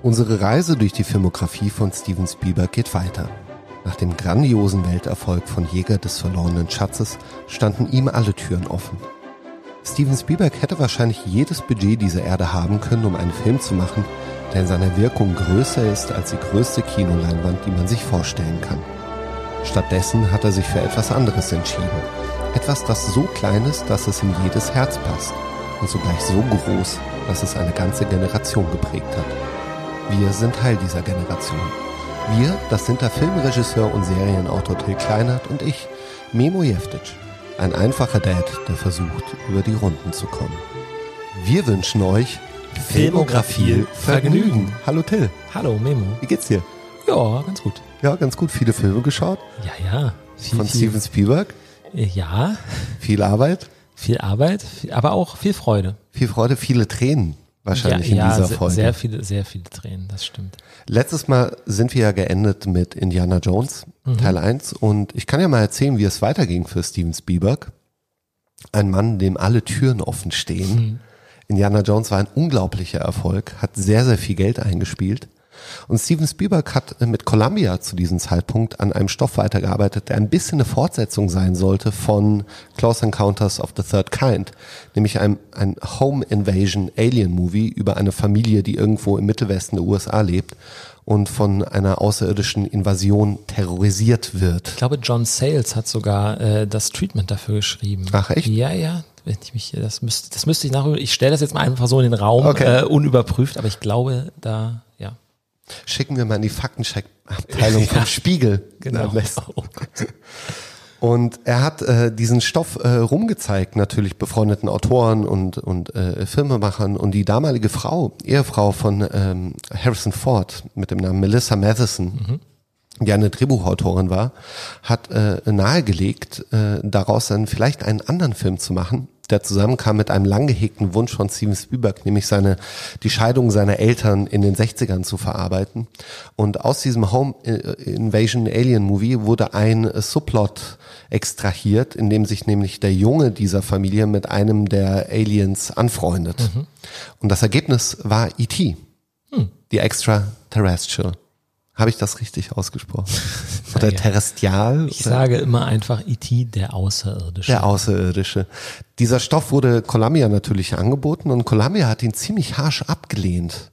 Unsere Reise durch die Filmografie von Steven Spielberg geht weiter. Nach dem grandiosen Welterfolg von Jäger des verlorenen Schatzes standen ihm alle Türen offen. Steven Spielberg hätte wahrscheinlich jedes Budget dieser Erde haben können, um einen Film zu machen, der in seiner Wirkung größer ist als die größte Kinoleinwand, die man sich vorstellen kann. Stattdessen hat er sich für etwas anderes entschieden. Etwas, das so klein ist, dass es in jedes Herz passt und zugleich so groß, dass es eine ganze Generation geprägt hat. Wir sind Teil dieser Generation. Wir, das sind der Filmregisseur und Serienautor Till Kleinert und ich, Memo Jeftic. Ein einfacher Dad, der versucht, über die Runden zu kommen. Wir wünschen euch Filmografie Vergnügen. Hallo Till. Hallo Memo. Wie geht's dir? Ja, ganz gut. Ja, ganz gut. Viele Filme geschaut. Ja, ja. Viel, Von viel, Steven Spielberg. Ja. Viel Arbeit. Viel Arbeit, aber auch viel Freude. Viel Freude, viele Tränen wahrscheinlich ja, in dieser sehr, Folge. Sehr viele, sehr viele Tränen, das stimmt. Letztes Mal sind wir ja geendet mit Indiana Jones, mhm. Teil 1. Und ich kann ja mal erzählen, wie es weiterging für Steven Spielberg. Ein Mann, dem alle Türen offen stehen. Mhm. Indiana Jones war ein unglaublicher Erfolg, hat sehr, sehr viel Geld eingespielt. Und Steven Spielberg hat mit Columbia zu diesem Zeitpunkt an einem Stoff weitergearbeitet, der ein bisschen eine Fortsetzung sein sollte von Close Encounters of the Third Kind, nämlich ein, ein Home Invasion Alien Movie über eine Familie, die irgendwo im Mittelwesten der USA lebt und von einer außerirdischen Invasion terrorisiert wird. Ich glaube, John Sayles hat sogar äh, das Treatment dafür geschrieben. Ach echt? Ja, ja. Wenn ich mich, das müsste, das müsste ich nach. Ich stelle das jetzt mal einfach so in den Raum, okay. äh, unüberprüft, aber ich glaube, da Schicken wir mal in die Faktencheck-Abteilung vom Spiegel. Genau. Oh und er hat äh, diesen Stoff äh, rumgezeigt, natürlich befreundeten Autoren und, und äh, Filmemachern. Und die damalige Frau, Ehefrau von ähm, Harrison Ford mit dem Namen Melissa Matheson, mhm die eine Drehbuchautorin war, hat äh, nahegelegt, äh, daraus dann vielleicht einen anderen Film zu machen, der zusammenkam mit einem lang gehegten Wunsch von Steven Spielberg, nämlich seine, die Scheidung seiner Eltern in den 60ern zu verarbeiten. Und aus diesem Home äh, Invasion Alien Movie wurde ein Subplot extrahiert, in dem sich nämlich der Junge dieser Familie mit einem der Aliens anfreundet. Mhm. Und das Ergebnis war E.T., hm. die Extraterrestrial. Habe ich das richtig ausgesprochen? Oder terrestrial? Ich sage immer einfach E.T., der Außerirdische. Der Außerirdische. Dieser Stoff wurde Columbia natürlich angeboten und Columbia hat ihn ziemlich harsch abgelehnt.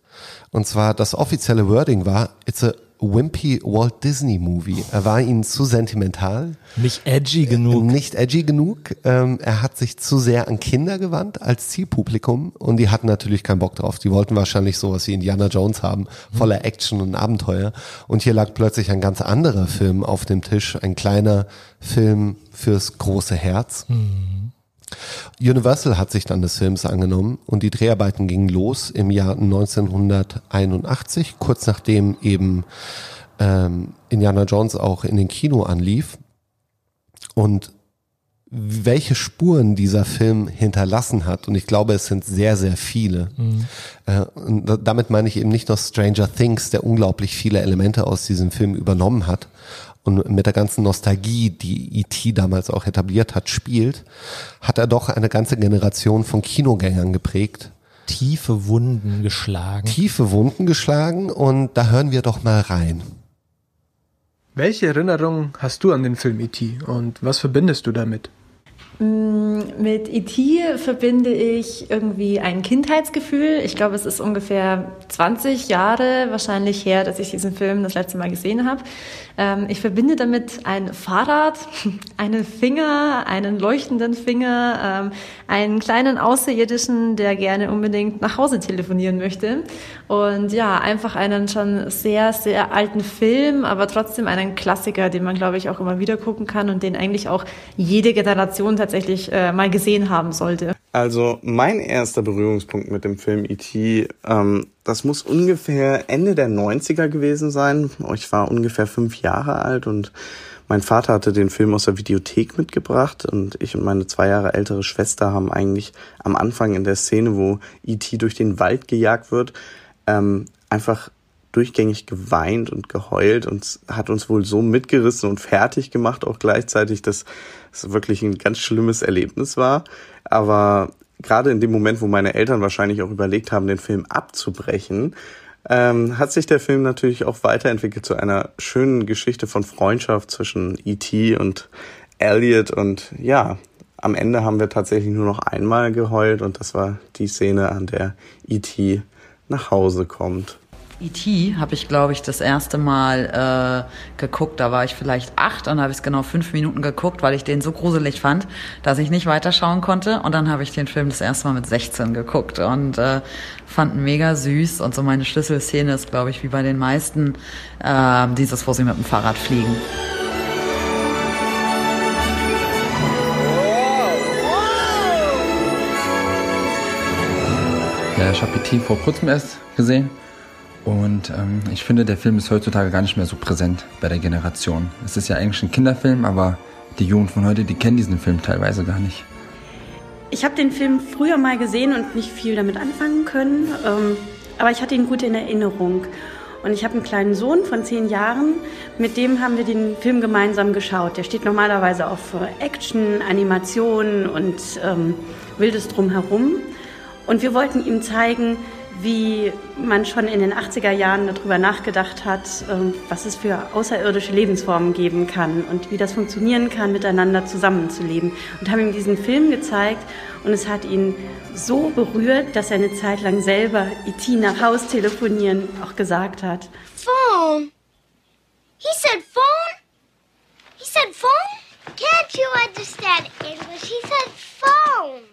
Und zwar das offizielle Wording war, it's a wimpy Walt Disney Movie. Er war ihnen zu sentimental. Nicht edgy genug. Nicht edgy genug. Ähm, er hat sich zu sehr an Kinder gewandt als Zielpublikum und die hatten natürlich keinen Bock drauf. Die wollten wahrscheinlich sowas wie Indiana Jones haben, voller Action und Abenteuer. Und hier lag plötzlich ein ganz anderer Film auf dem Tisch, ein kleiner Film fürs große Herz. Mhm. Universal hat sich dann des Films angenommen und die Dreharbeiten gingen los im Jahr 1981, kurz nachdem eben ähm, Indiana Jones auch in den Kino anlief. Und welche Spuren dieser Film hinterlassen hat. Und ich glaube, es sind sehr, sehr viele. Mhm. Äh, und damit meine ich eben nicht nur Stranger Things, der unglaublich viele Elemente aus diesem Film übernommen hat, und mit der ganzen Nostalgie, die E.T. damals auch etabliert hat, spielt, hat er doch eine ganze Generation von Kinogängern geprägt. Tiefe Wunden geschlagen. Tiefe Wunden geschlagen und da hören wir doch mal rein. Welche Erinnerungen hast du an den Film E.T. und was verbindest du damit? Mm, mit E.T. verbinde ich irgendwie ein Kindheitsgefühl. Ich glaube, es ist ungefähr 20 Jahre wahrscheinlich her, dass ich diesen Film das letzte Mal gesehen habe. Ähm, ich verbinde damit ein Fahrrad, einen Finger, einen leuchtenden Finger, ähm, einen kleinen Außerirdischen, der gerne unbedingt nach Hause telefonieren möchte. Und ja, einfach einen schon sehr, sehr alten Film, aber trotzdem einen Klassiker, den man, glaube ich, auch immer wieder gucken kann und den eigentlich auch jede Generation tatsächlich äh, mal gesehen haben sollte. Also mein erster Berührungspunkt mit dem Film E.T., ähm, das muss ungefähr Ende der 90er gewesen sein. Ich war ungefähr fünf Jahre alt und mein Vater hatte den Film aus der Videothek mitgebracht und ich und meine zwei Jahre ältere Schwester haben eigentlich am Anfang in der Szene, wo E.T. durch den Wald gejagt wird, ähm, einfach durchgängig geweint und geheult und hat uns wohl so mitgerissen und fertig gemacht, auch gleichzeitig, dass es wirklich ein ganz schlimmes Erlebnis war. Aber gerade in dem Moment, wo meine Eltern wahrscheinlich auch überlegt haben, den Film abzubrechen, ähm, hat sich der Film natürlich auch weiterentwickelt zu einer schönen Geschichte von Freundschaft zwischen E.T. und Elliot und ja, am Ende haben wir tatsächlich nur noch einmal geheult und das war die Szene, an der E.T. nach Hause kommt. E.T. habe ich, glaube ich, das erste Mal äh, geguckt. Da war ich vielleicht acht und habe es genau fünf Minuten geguckt, weil ich den so gruselig fand, dass ich nicht weiterschauen konnte. Und dann habe ich den Film das erste Mal mit 16 geguckt und äh, fand ihn mega süß. Und so meine Schlüsselszene ist, glaube ich, wie bei den meisten, äh, dieses, wo sie mit dem Fahrrad fliegen. Ja, ich habe E.T. vor kurzem erst gesehen und ähm, ich finde, der Film ist heutzutage gar nicht mehr so präsent bei der Generation. Es ist ja eigentlich ein Kinderfilm, aber die Jugend von heute, die kennen diesen Film teilweise gar nicht. Ich habe den Film früher mal gesehen und nicht viel damit anfangen können, ähm, aber ich hatte ihn gut in Erinnerung. Und ich habe einen kleinen Sohn von zehn Jahren, mit dem haben wir den Film gemeinsam geschaut. Der steht normalerweise auf Action, Animation und ähm, Wildes drumherum. Und wir wollten ihm zeigen, wie man schon in den 80er Jahren darüber nachgedacht hat, ähm, was es für außerirdische Lebensformen geben kann und wie das funktionieren kann, miteinander zusammenzuleben. Und haben ihm diesen Film gezeigt und es hat ihn so berührt, dass er eine Zeit lang selber E.T. nach Haus telefonieren auch gesagt hat. Phone. He said phone? He said phone? Can't you understand English? He said phone.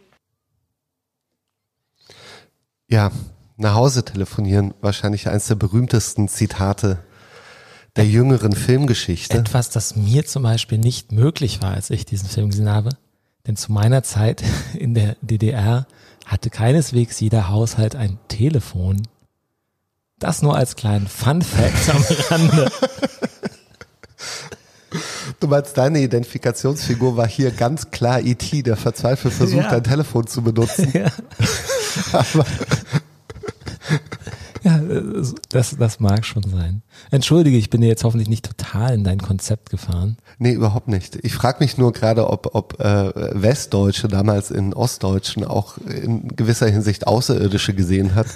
Ja, nach Hause telefonieren, wahrscheinlich eines der berühmtesten Zitate der jüngeren Filmgeschichte. Etwas, das mir zum Beispiel nicht möglich war, als ich diesen Film gesehen habe. Denn zu meiner Zeit in der DDR hatte keineswegs jeder Haushalt ein Telefon. Das nur als kleinen Fun Fact am Rande. Du meinst, deine Identifikationsfigur war hier ganz klar E.T., der verzweifelt versucht, Ja. dein Telefon zu benutzen. Ja. Aber Ja, das, das mag schon sein. Entschuldige, ich bin dir jetzt hoffentlich nicht total in dein Konzept gefahren. nee, überhaupt nicht. Ich frage mich nur gerade, ob, ob äh, Westdeutsche damals in Ostdeutschen auch in gewisser Hinsicht Außerirdische gesehen hat.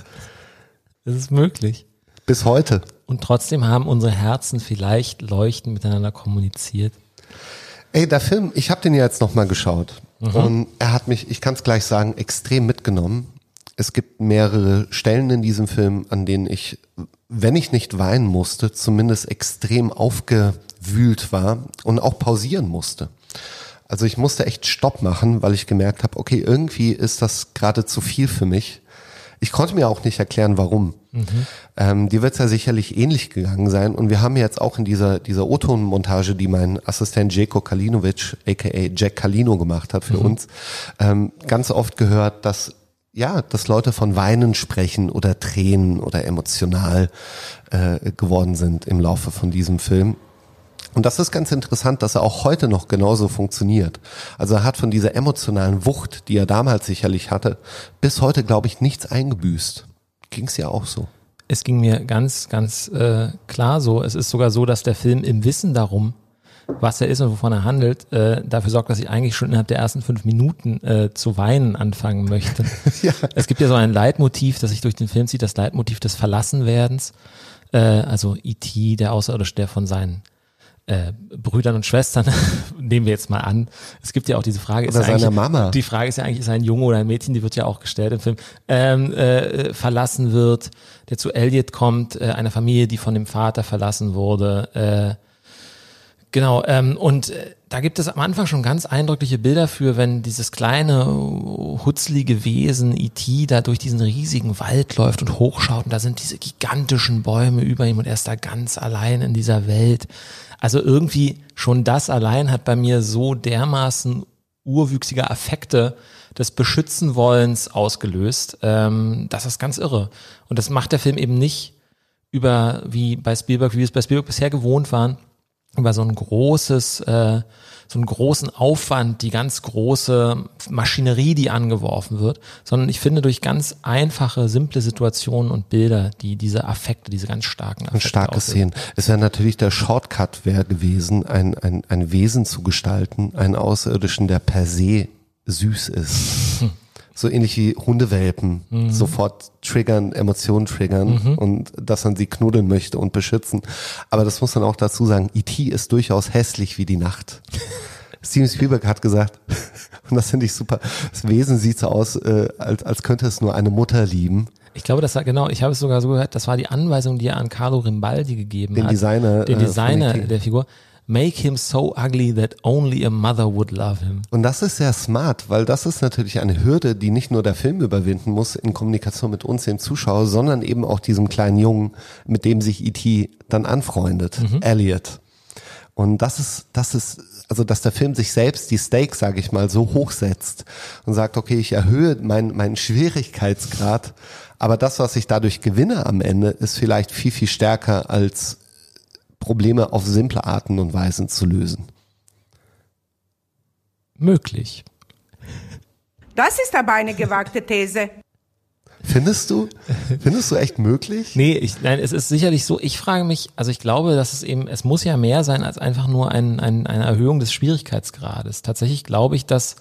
Das ist möglich. Bis heute. Und trotzdem haben unsere Herzen vielleicht leuchtend miteinander kommuniziert. Ey, der Film, ich habe den ja jetzt nochmal geschaut. Und er hat mich, ich kann es gleich sagen, extrem mitgenommen. Es gibt mehrere Stellen in diesem Film, an denen ich, wenn ich nicht weinen musste, zumindest extrem aufgewühlt war und auch pausieren musste. Also ich musste echt Stopp machen, weil ich gemerkt habe, okay, irgendwie ist das gerade zu viel für mich. Ich konnte mir auch nicht erklären, warum. Ähm, dir wird es ja sicherlich ähnlich gegangen sein. Und wir haben jetzt auch in dieser, dieser O-Ton-Montage, die mein Assistent Jeko Kalinovic, aka Jack Kalino gemacht hat für uns, ähm, ganz oft gehört, dass ja, dass Leute von Weinen sprechen oder Tränen oder emotional äh, geworden sind im Laufe von diesem Film. Und das ist ganz interessant, dass er auch heute noch genauso funktioniert. Also er hat von dieser emotionalen Wucht, die er damals sicherlich hatte, bis heute, glaube ich, nichts eingebüßt. Ging's ja auch so. Es ging mir ganz, ganz äh, klar so. Es ist sogar so, dass der Film im Wissen darum, was er ist und wovon er handelt, äh, dafür sorgt, dass ich eigentlich schon innerhalb der ersten fünf Minuten äh, zu weinen anfangen möchte. Ja. Es gibt ja so ein Leitmotiv, das sich durch den Film zieht, das Leitmotiv des Verlassenwerdens. Äh, also E.T., der Außerirdische, der von seinen äh, Brüdern und Schwestern, nehmen wir jetzt mal an. Es gibt ja auch diese Frage, Oder er seiner Mama. Die Frage ist ja eigentlich, ist er ein Junge oder ein Mädchen, die wird ja auch gestellt im Film, ähm, äh, verlassen wird, der zu Elliot kommt, äh, einer Familie, die von dem Vater verlassen wurde, äh, Genau, ähm, und äh, da gibt es am Anfang schon ganz eindrückliche Bilder für, wenn dieses kleine, äh, hutzlige Wesen E.T. da durch diesen riesigen Wald läuft und hochschaut und da sind diese gigantischen Bäume über ihm und er ist da ganz allein in dieser Welt. Also irgendwie schon das allein hat bei mir so dermaßen urwüchsige Affekte des Beschützenwollens ausgelöst. Ähm, das ist ganz irre. Und das macht der Film eben nicht über, wie bei Spielberg, wie wir es bei Spielberg bisher gewohnt waren, über so ein großes, äh, so einen großen Aufwand, die ganz große Maschinerie, die angeworfen wird, sondern ich finde durch ganz einfache, simple Situationen und Bilder, die diese Affekte, diese ganz starken Affekte Und starke. Szenen. Es wäre natürlich der Shortcut wäre gewesen, ein, ein, ein Wesen zu gestalten, einen Außerirdischen, der per se süß ist. so ähnlich wie Hundewelpen Mhm. sofort triggern, Emotionen triggern und dass man sie knuddeln möchte und beschützen. Aber das muss man auch dazu sagen, E.T. ist durchaus hässlich wie die Nacht. Steven Spielberg hat gesagt, und das finde ich super, das Wesen sieht so aus, äh, als, als könnte es nur eine Mutter lieben. Ich glaube, das war genau, ich habe es sogar so gehört, das war die Anweisung, die er an Carlo Rimbaldi gegeben Den hat. Designer, Den äh, Designer E.T.. der Figur. Make him so ugly that only a mother would love him. Und das ist sehr smart, weil das ist natürlich eine Hürde, die nicht nur der Film überwinden muss in Kommunikation mit uns, dem Zuschauer, sondern eben auch diesem kleinen Jungen, mit dem sich E.T. dann anfreundet, Elliot. Und das ist, das ist, also dass der Film sich selbst die Stakes, sage ich mal, so hochsetzt und sagt, okay, ich erhöhe meinen meinen Schwierigkeitsgrad, aber das, was ich dadurch gewinne am Ende, ist vielleicht viel, viel stärker als Probleme auf simple Arten und Weisen zu lösen. Möglich. Das ist aber eine gewagte These. Findest du? Findest du echt möglich? Nee, ich, nein, es ist sicherlich so. Ich frage mich, also ich glaube, dass es eben, es muss ja mehr sein als einfach nur ein, ein, eine Erhöhung des Schwierigkeitsgrades. Tatsächlich glaube ich, dass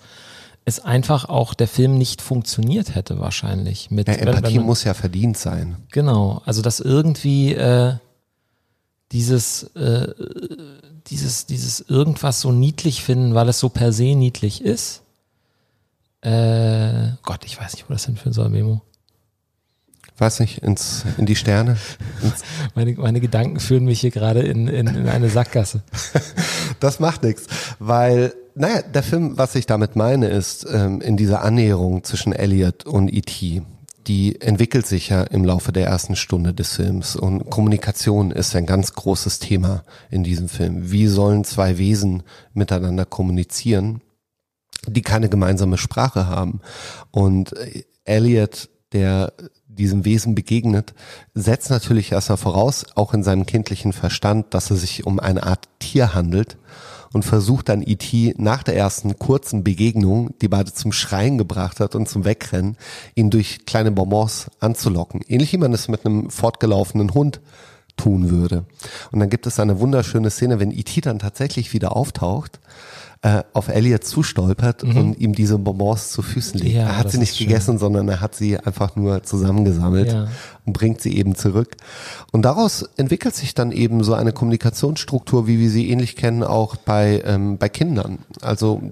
es einfach auch der Film nicht funktioniert hätte wahrscheinlich. Mit, Ja, wenn- wenn Empathie man- muss ja verdient sein. Genau, also dass irgendwie äh, dieses, äh, dieses, dieses irgendwas so niedlich finden, weil es so per se niedlich ist. Äh, Gott, ich weiß nicht, wo das hinführen soll, Memo. Weiß nicht, ins, in die Sterne. Meine, meine Gedanken führen mich hier gerade in, in, in eine Sackgasse. das macht nichts, weil, naja, der Film, was ich damit meine, ist, ähm, in dieser Annäherung zwischen Elliot und E.T., die entwickelt sich ja im Laufe der ersten Stunde des Films und Kommunikation ist ein ganz großes Thema in diesem Film. Wie sollen zwei Wesen miteinander kommunizieren, die keine gemeinsame Sprache haben? Und äh, Elliot, der diesem Wesen begegnet, setzt natürlich erstmal voraus, auch in seinem kindlichen Verstand, dass es sich um eine Art Tier handelt und versucht dann E.T. nach der ersten kurzen Begegnung, die beide zum Schreien gebracht hat und zum Wegrennen, ihn durch kleine Bonbons anzulocken. Ähnlich wie man es mit einem fortgelaufenen Hund tun würde. Und dann gibt es eine wunderschöne Szene, wenn E.T. dann tatsächlich wieder auftaucht, äh, auf Elliot zustolpert und ihm diese Bonbons zu Füßen legt. Mhm. Ja, er hat sie nicht schön. gegessen, sondern er hat sie einfach nur zusammengesammelt Ja. und bringt sie eben zurück. Und daraus entwickelt sich dann eben so eine Kommunikationsstruktur, wie wir sie ähnlich kennen, auch bei, ähm, bei Kindern. Also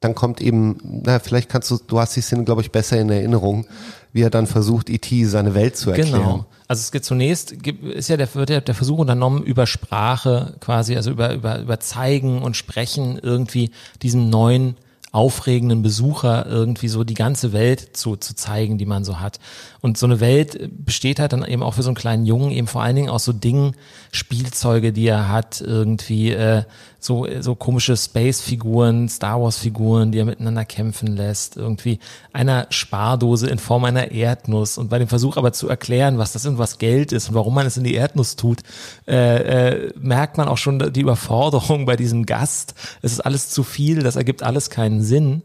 dann kommt eben, na, vielleicht kannst du, du hast die Szene, glaube ich, besser in Erinnerung, wie er dann versucht, E.T. seine Welt zu erklären. Genau. Also es geht zunächst, ist ja der, wird ja der Versuch unternommen, über Sprache quasi, also über, über, über Zeigen und Sprechen irgendwie diesem neuen aufregenden Besucher irgendwie so die ganze Welt zu, zu zeigen, die man so hat. Und so eine Welt besteht halt dann eben auch für so einen kleinen Jungen eben vor allen Dingen aus so Dingen, Spielzeuge, die er hat, irgendwie äh, so, so komische Space-Figuren, Star Wars-Figuren, die er miteinander kämpfen lässt, irgendwie einer Spardose in Form einer Erdnuss und bei dem Versuch aber zu erklären, was das irgendwas Geld ist und warum man es in die Erdnuss tut, äh, äh, merkt man auch schon die Überforderung bei diesem Gast. Es ist alles zu viel, das ergibt alles keinen Sinn.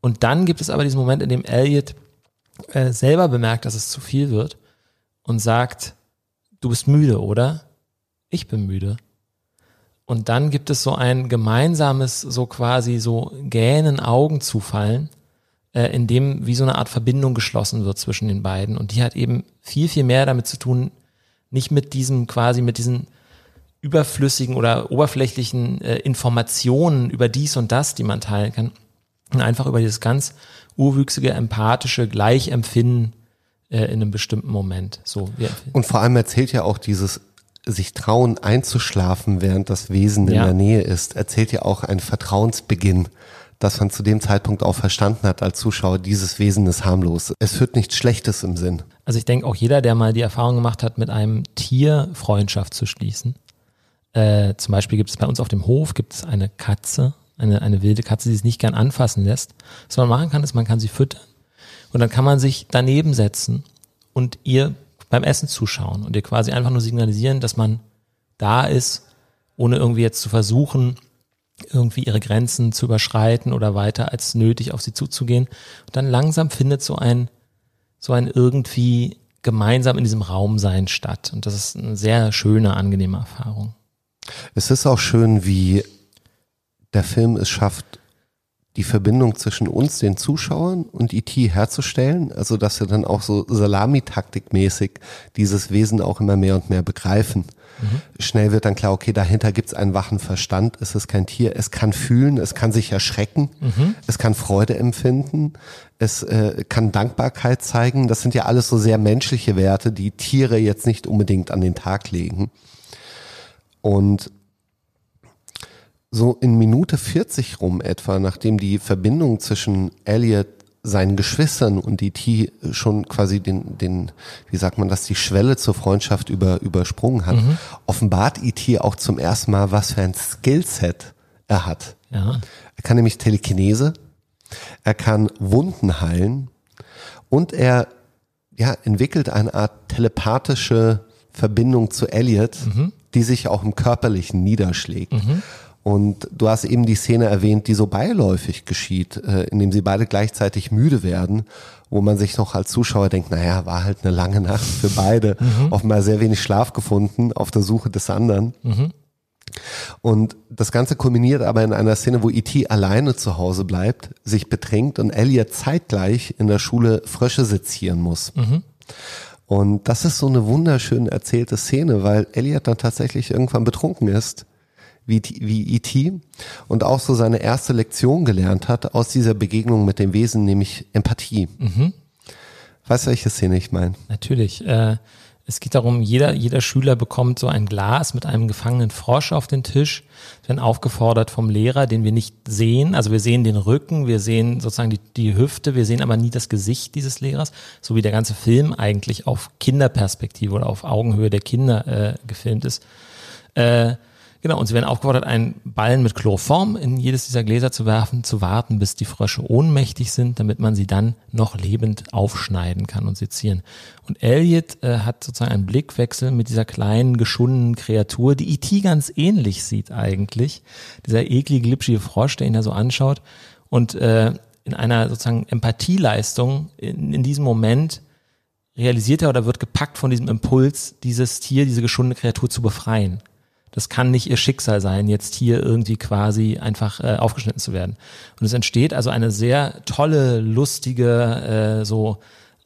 Und dann gibt es aber diesen Moment, in dem Elliot äh, selber bemerkt, dass es zu viel wird und sagt, du bist müde, oder? Ich bin müde. Und dann gibt es so ein gemeinsames, so quasi so Gähnen, Augen zufallen, äh, in dem wie so eine Art Verbindung geschlossen wird zwischen den beiden. Und die hat eben viel, viel mehr damit zu tun, nicht mit diesem quasi, mit diesen überflüssigen oder oberflächlichen äh, Informationen über dies und das, die man teilen kann, und einfach über dieses ganz urwüchsige, empathische Gleichempfinden äh, in einem bestimmten Moment. So. Und vor allem erzählt ja auch dieses sich trauen einzuschlafen, während das Wesen in Ja. der Nähe ist, erzählt ja auch einen Vertrauensbeginn, dass man zu dem Zeitpunkt auch verstanden hat als Zuschauer, dieses Wesen ist harmlos. Es führt nichts Schlechtes im Sinn. Also ich denke auch jeder, der mal die Erfahrung gemacht hat, mit einem Tier Freundschaft zu schließen. Äh, zum Beispiel gibt es bei uns auf dem Hof gibt es eine Katze, eine, eine wilde Katze, die es nicht gern anfassen lässt. Was man machen kann, ist, man kann sie füttern und dann kann man sich daneben setzen und ihr beim Essen zuschauen und ihr quasi einfach nur signalisieren, dass man da ist, ohne irgendwie jetzt zu versuchen, irgendwie ihre Grenzen zu überschreiten oder weiter als nötig auf sie zuzugehen. Und dann langsam findet so ein so ein irgendwie gemeinsam in diesem Raum sein statt. Und das ist eine sehr schöne, angenehme Erfahrung. Es ist auch schön, wie der Film es schafft, die Verbindung zwischen uns, den Zuschauern und E.T. herzustellen, also dass wir dann auch so Salamitaktikmäßig dieses Wesen auch immer mehr und mehr begreifen. Mhm. Schnell wird dann klar, okay, dahinter gibt's einen wachen Verstand, es ist kein Tier, es kann fühlen, es kann sich erschrecken, mhm. es kann Freude empfinden, es äh, kann Dankbarkeit zeigen. Das sind ja alles so sehr menschliche Werte, die Tiere jetzt nicht unbedingt an den Tag legen. Und so in Minute 40 rum etwa, nachdem die Verbindung zwischen Elliot, seinen Geschwistern und E.T. schon quasi den, den, wie sagt man das, die Schwelle zur Freundschaft über, übersprungen hat, mhm. offenbart E.T. auch zum ersten Mal, was für ein Skillset er hat. Ja. Er kann nämlich Telekinese, er kann Wunden heilen und er ja, entwickelt eine Art telepathische Verbindung zu Elliot, mhm. die sich auch im Körperlichen niederschlägt. Mhm. Und du hast eben die Szene erwähnt, die so beiläufig geschieht, äh, indem sie beide gleichzeitig müde werden, wo man sich noch als Zuschauer denkt, naja, war halt eine lange Nacht für beide, mhm. offenbar sehr wenig Schlaf gefunden auf der Suche des anderen. Mhm. Und das Ganze kulminiert aber in einer Szene, wo E.T. alleine zu Hause bleibt, sich betrinkt und Elliot zeitgleich in der Schule Frösche sezieren muss. Mhm. Und das ist so eine wunderschön erzählte Szene, weil Elliot dann tatsächlich irgendwann betrunken ist wie, wie E.T. und auch so seine erste Lektion gelernt hat aus dieser Begegnung mit dem Wesen, nämlich Empathie. Mhm. Weißt du, welche Szene ich meine? Natürlich. Äh, es geht darum, jeder, jeder Schüler bekommt so ein Glas mit einem gefangenen Frosch auf den Tisch, werden aufgefordert vom Lehrer, den wir nicht sehen. Also wir sehen den Rücken, wir sehen sozusagen die, die Hüfte, wir sehen aber nie das Gesicht dieses Lehrers, so wie der ganze Film eigentlich auf Kinderperspektive oder auf Augenhöhe der Kinder äh, gefilmt ist. Äh, Genau, und sie werden aufgefordert, einen Ballen mit Chloroform in jedes dieser Gläser zu werfen, zu warten, bis die Frösche ohnmächtig sind, damit man sie dann noch lebend aufschneiden kann und sezieren. Und Elliot äh, hat sozusagen einen Blickwechsel mit dieser kleinen, geschundenen Kreatur, die E.T. ganz ähnlich sieht eigentlich. Dieser eklige, glitschige Frosch, der ihn da so anschaut. Und äh, in einer sozusagen Empathieleistung in, in diesem Moment realisiert er oder wird gepackt von diesem Impuls, dieses Tier, diese geschundene Kreatur zu befreien das kann nicht ihr Schicksal sein, jetzt hier irgendwie quasi einfach äh, aufgeschnitten zu werden. Und es entsteht also eine sehr tolle, lustige, äh, so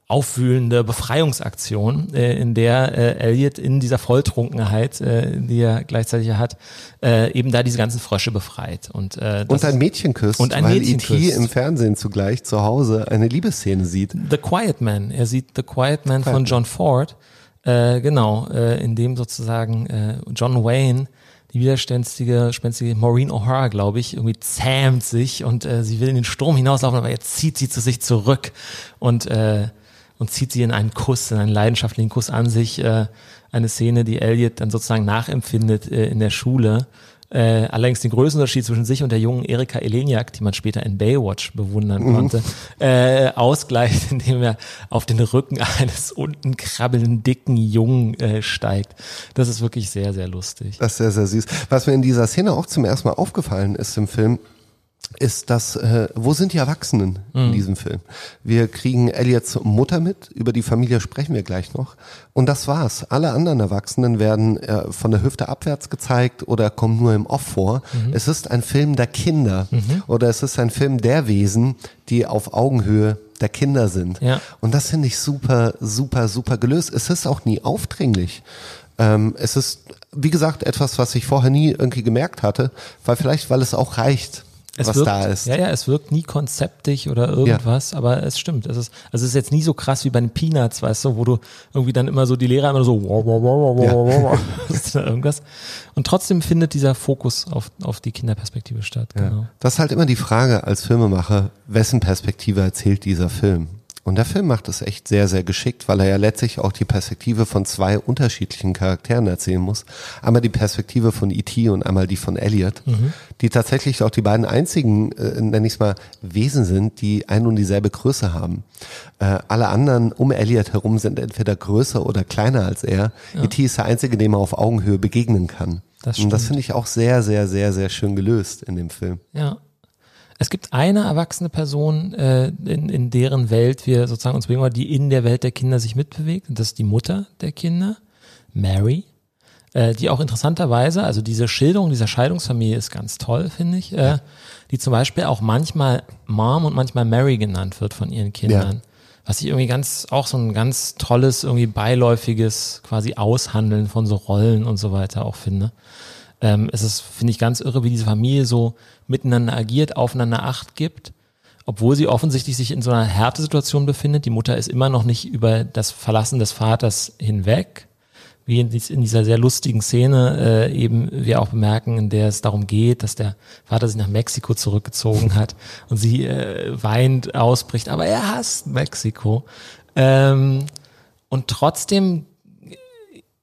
aufwühlende Befreiungsaktion, äh, in der äh, Elliot in dieser Volltrunkenheit, äh, die er gleichzeitig hat, äh, eben da diese ganzen Frösche befreit. Und, äh, und ein Mädchen küsst, und ein weil Mädchen E.T. im Fernsehen zugleich zu Hause eine Liebesszene sieht. The Quiet Man. Er sieht The Quiet Man Quiet von John Ford äh, genau, äh, in dem sozusagen äh, John Wayne die widerspenstige spenstige Maureen O'Hara, glaube ich, irgendwie zähmt sich und äh, sie will in den Sturm hinauslaufen, aber jetzt zieht sie zu sich zurück und äh, und zieht sie in einen Kuss, in einen leidenschaftlichen Kuss an sich. Äh, eine Szene, die Elliot dann sozusagen nachempfindet äh, in der Schule äh, allerdings den Größenunterschied zwischen sich und der jungen Erika Eleniak, die man später in Baywatch bewundern mhm. konnte, äh, ausgleicht, indem er auf den Rücken eines unten krabbelnden, dicken Jungen äh, steigt. Das ist wirklich sehr, sehr lustig. Das ist sehr, sehr süß. Was mir in dieser Szene auch zum ersten Mal aufgefallen ist im Film, ist das, äh, wo sind die Erwachsenen mhm. in diesem Film? Wir kriegen Elliots Mutter mit, über die Familie sprechen wir gleich noch. Und das war's. Alle anderen Erwachsenen werden äh, von der Hüfte abwärts gezeigt oder kommen nur im Off vor. Mhm. Es ist ein Film der Kinder mhm. oder es ist ein Film der Wesen, die auf Augenhöhe der Kinder sind. Ja. Und das finde ich super, super, super gelöst. Es ist auch nie aufdringlich. Ähm, es ist, wie gesagt, etwas, was ich vorher nie irgendwie gemerkt hatte, weil vielleicht, weil es auch reicht es was wirkt, da ist. Ja, ja, es wirkt nie konzeptig oder irgendwas, ja. aber es stimmt. Es ist, also es ist jetzt nie so krass wie bei den Peanuts, weißt du, wo du irgendwie dann immer so die Lehrer immer so wow, wow, wow, wow, wow, wow, ja. irgendwas. Und trotzdem findet dieser Fokus auf, auf die Kinderperspektive statt. Ja. Genau. Das ist halt immer die Frage als Filmemacher, wessen Perspektive erzählt dieser Film? Und der Film macht es echt sehr, sehr geschickt, weil er ja letztlich auch die Perspektive von zwei unterschiedlichen Charakteren erzählen muss. Einmal die Perspektive von E.T. und einmal die von Elliot, mhm. die tatsächlich auch die beiden einzigen, äh, nenne ich es mal, Wesen sind, die ein und dieselbe Größe haben. Äh, alle anderen um Elliot herum sind entweder größer oder kleiner als er. Ja. E.T. ist der einzige, dem er auf Augenhöhe begegnen kann. Das und das finde ich auch sehr, sehr, sehr, sehr schön gelöst in dem Film. Ja, es gibt eine erwachsene Person, äh, in, in deren Welt wir sozusagen uns bewegen, die in der Welt der Kinder sich mitbewegt. Und das ist die Mutter der Kinder, Mary. äh, die auch interessanterweise, also diese Schilderung dieser Scheidungsfamilie ist ganz toll, finde ich, äh, die zum Beispiel auch manchmal Mom und manchmal Mary genannt wird von ihren Kindern. Ja. Was ich irgendwie ganz, auch so ein ganz tolles, irgendwie beiläufiges quasi Aushandeln von so Rollen und so weiter auch finde. Ähm, es ist, finde ich, ganz irre, wie diese Familie so miteinander agiert, aufeinander Acht gibt, obwohl sie offensichtlich sich in so einer Härtesituation befindet. Die Mutter ist immer noch nicht über das Verlassen des Vaters hinweg, wie in, dies, in dieser sehr lustigen Szene äh, eben wir auch bemerken, in der es darum geht, dass der Vater sich nach Mexiko zurückgezogen hat und sie äh, weint, ausbricht, aber er hasst Mexiko. Ähm, und trotzdem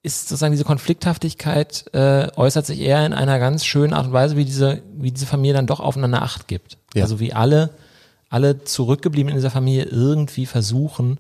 ist sozusagen diese Konflikthaftigkeit äh, äußert sich eher in einer ganz schönen Art und Weise, wie diese, wie diese Familie dann doch aufeinander Acht gibt. Ja. Also wie alle, alle zurückgeblieben in dieser Familie irgendwie versuchen,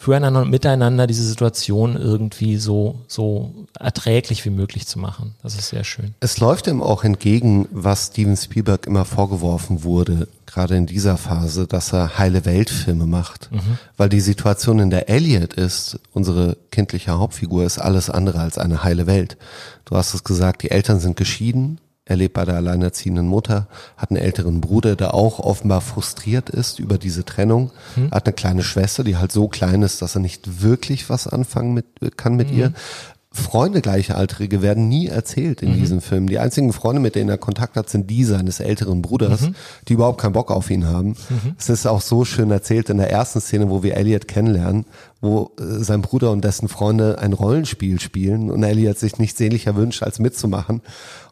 füreinander und miteinander diese Situation irgendwie so, so erträglich wie möglich zu machen. Das ist sehr schön. Es läuft ihm auch entgegen, was Steven Spielberg immer vorgeworfen wurde, gerade in dieser Phase, dass er heile Weltfilme macht. Weil die Situation, in der Elliot ist, unsere kindliche Hauptfigur, ist alles andere als eine heile Welt. Du hast es gesagt, die Eltern sind geschieden. Er lebt bei der alleinerziehenden Mutter, hat einen älteren Bruder, der auch offenbar frustriert ist über diese Trennung, hat eine kleine Schwester, die halt so klein ist, dass er nicht wirklich was anfangen mit, kann mit ihr. Freunde Gleichaltrige werden nie erzählt in diesem Film. Die einzigen Freunde, mit denen er Kontakt hat, sind die seines älteren Bruders, die überhaupt keinen Bock auf ihn haben. Es ist auch so schön erzählt in der ersten Szene, wo wir Elliot kennenlernen, wo äh, sein Bruder und dessen Freunde ein Rollenspiel spielen und Elliot sich nichts sehnlicher wünscht, als mitzumachen.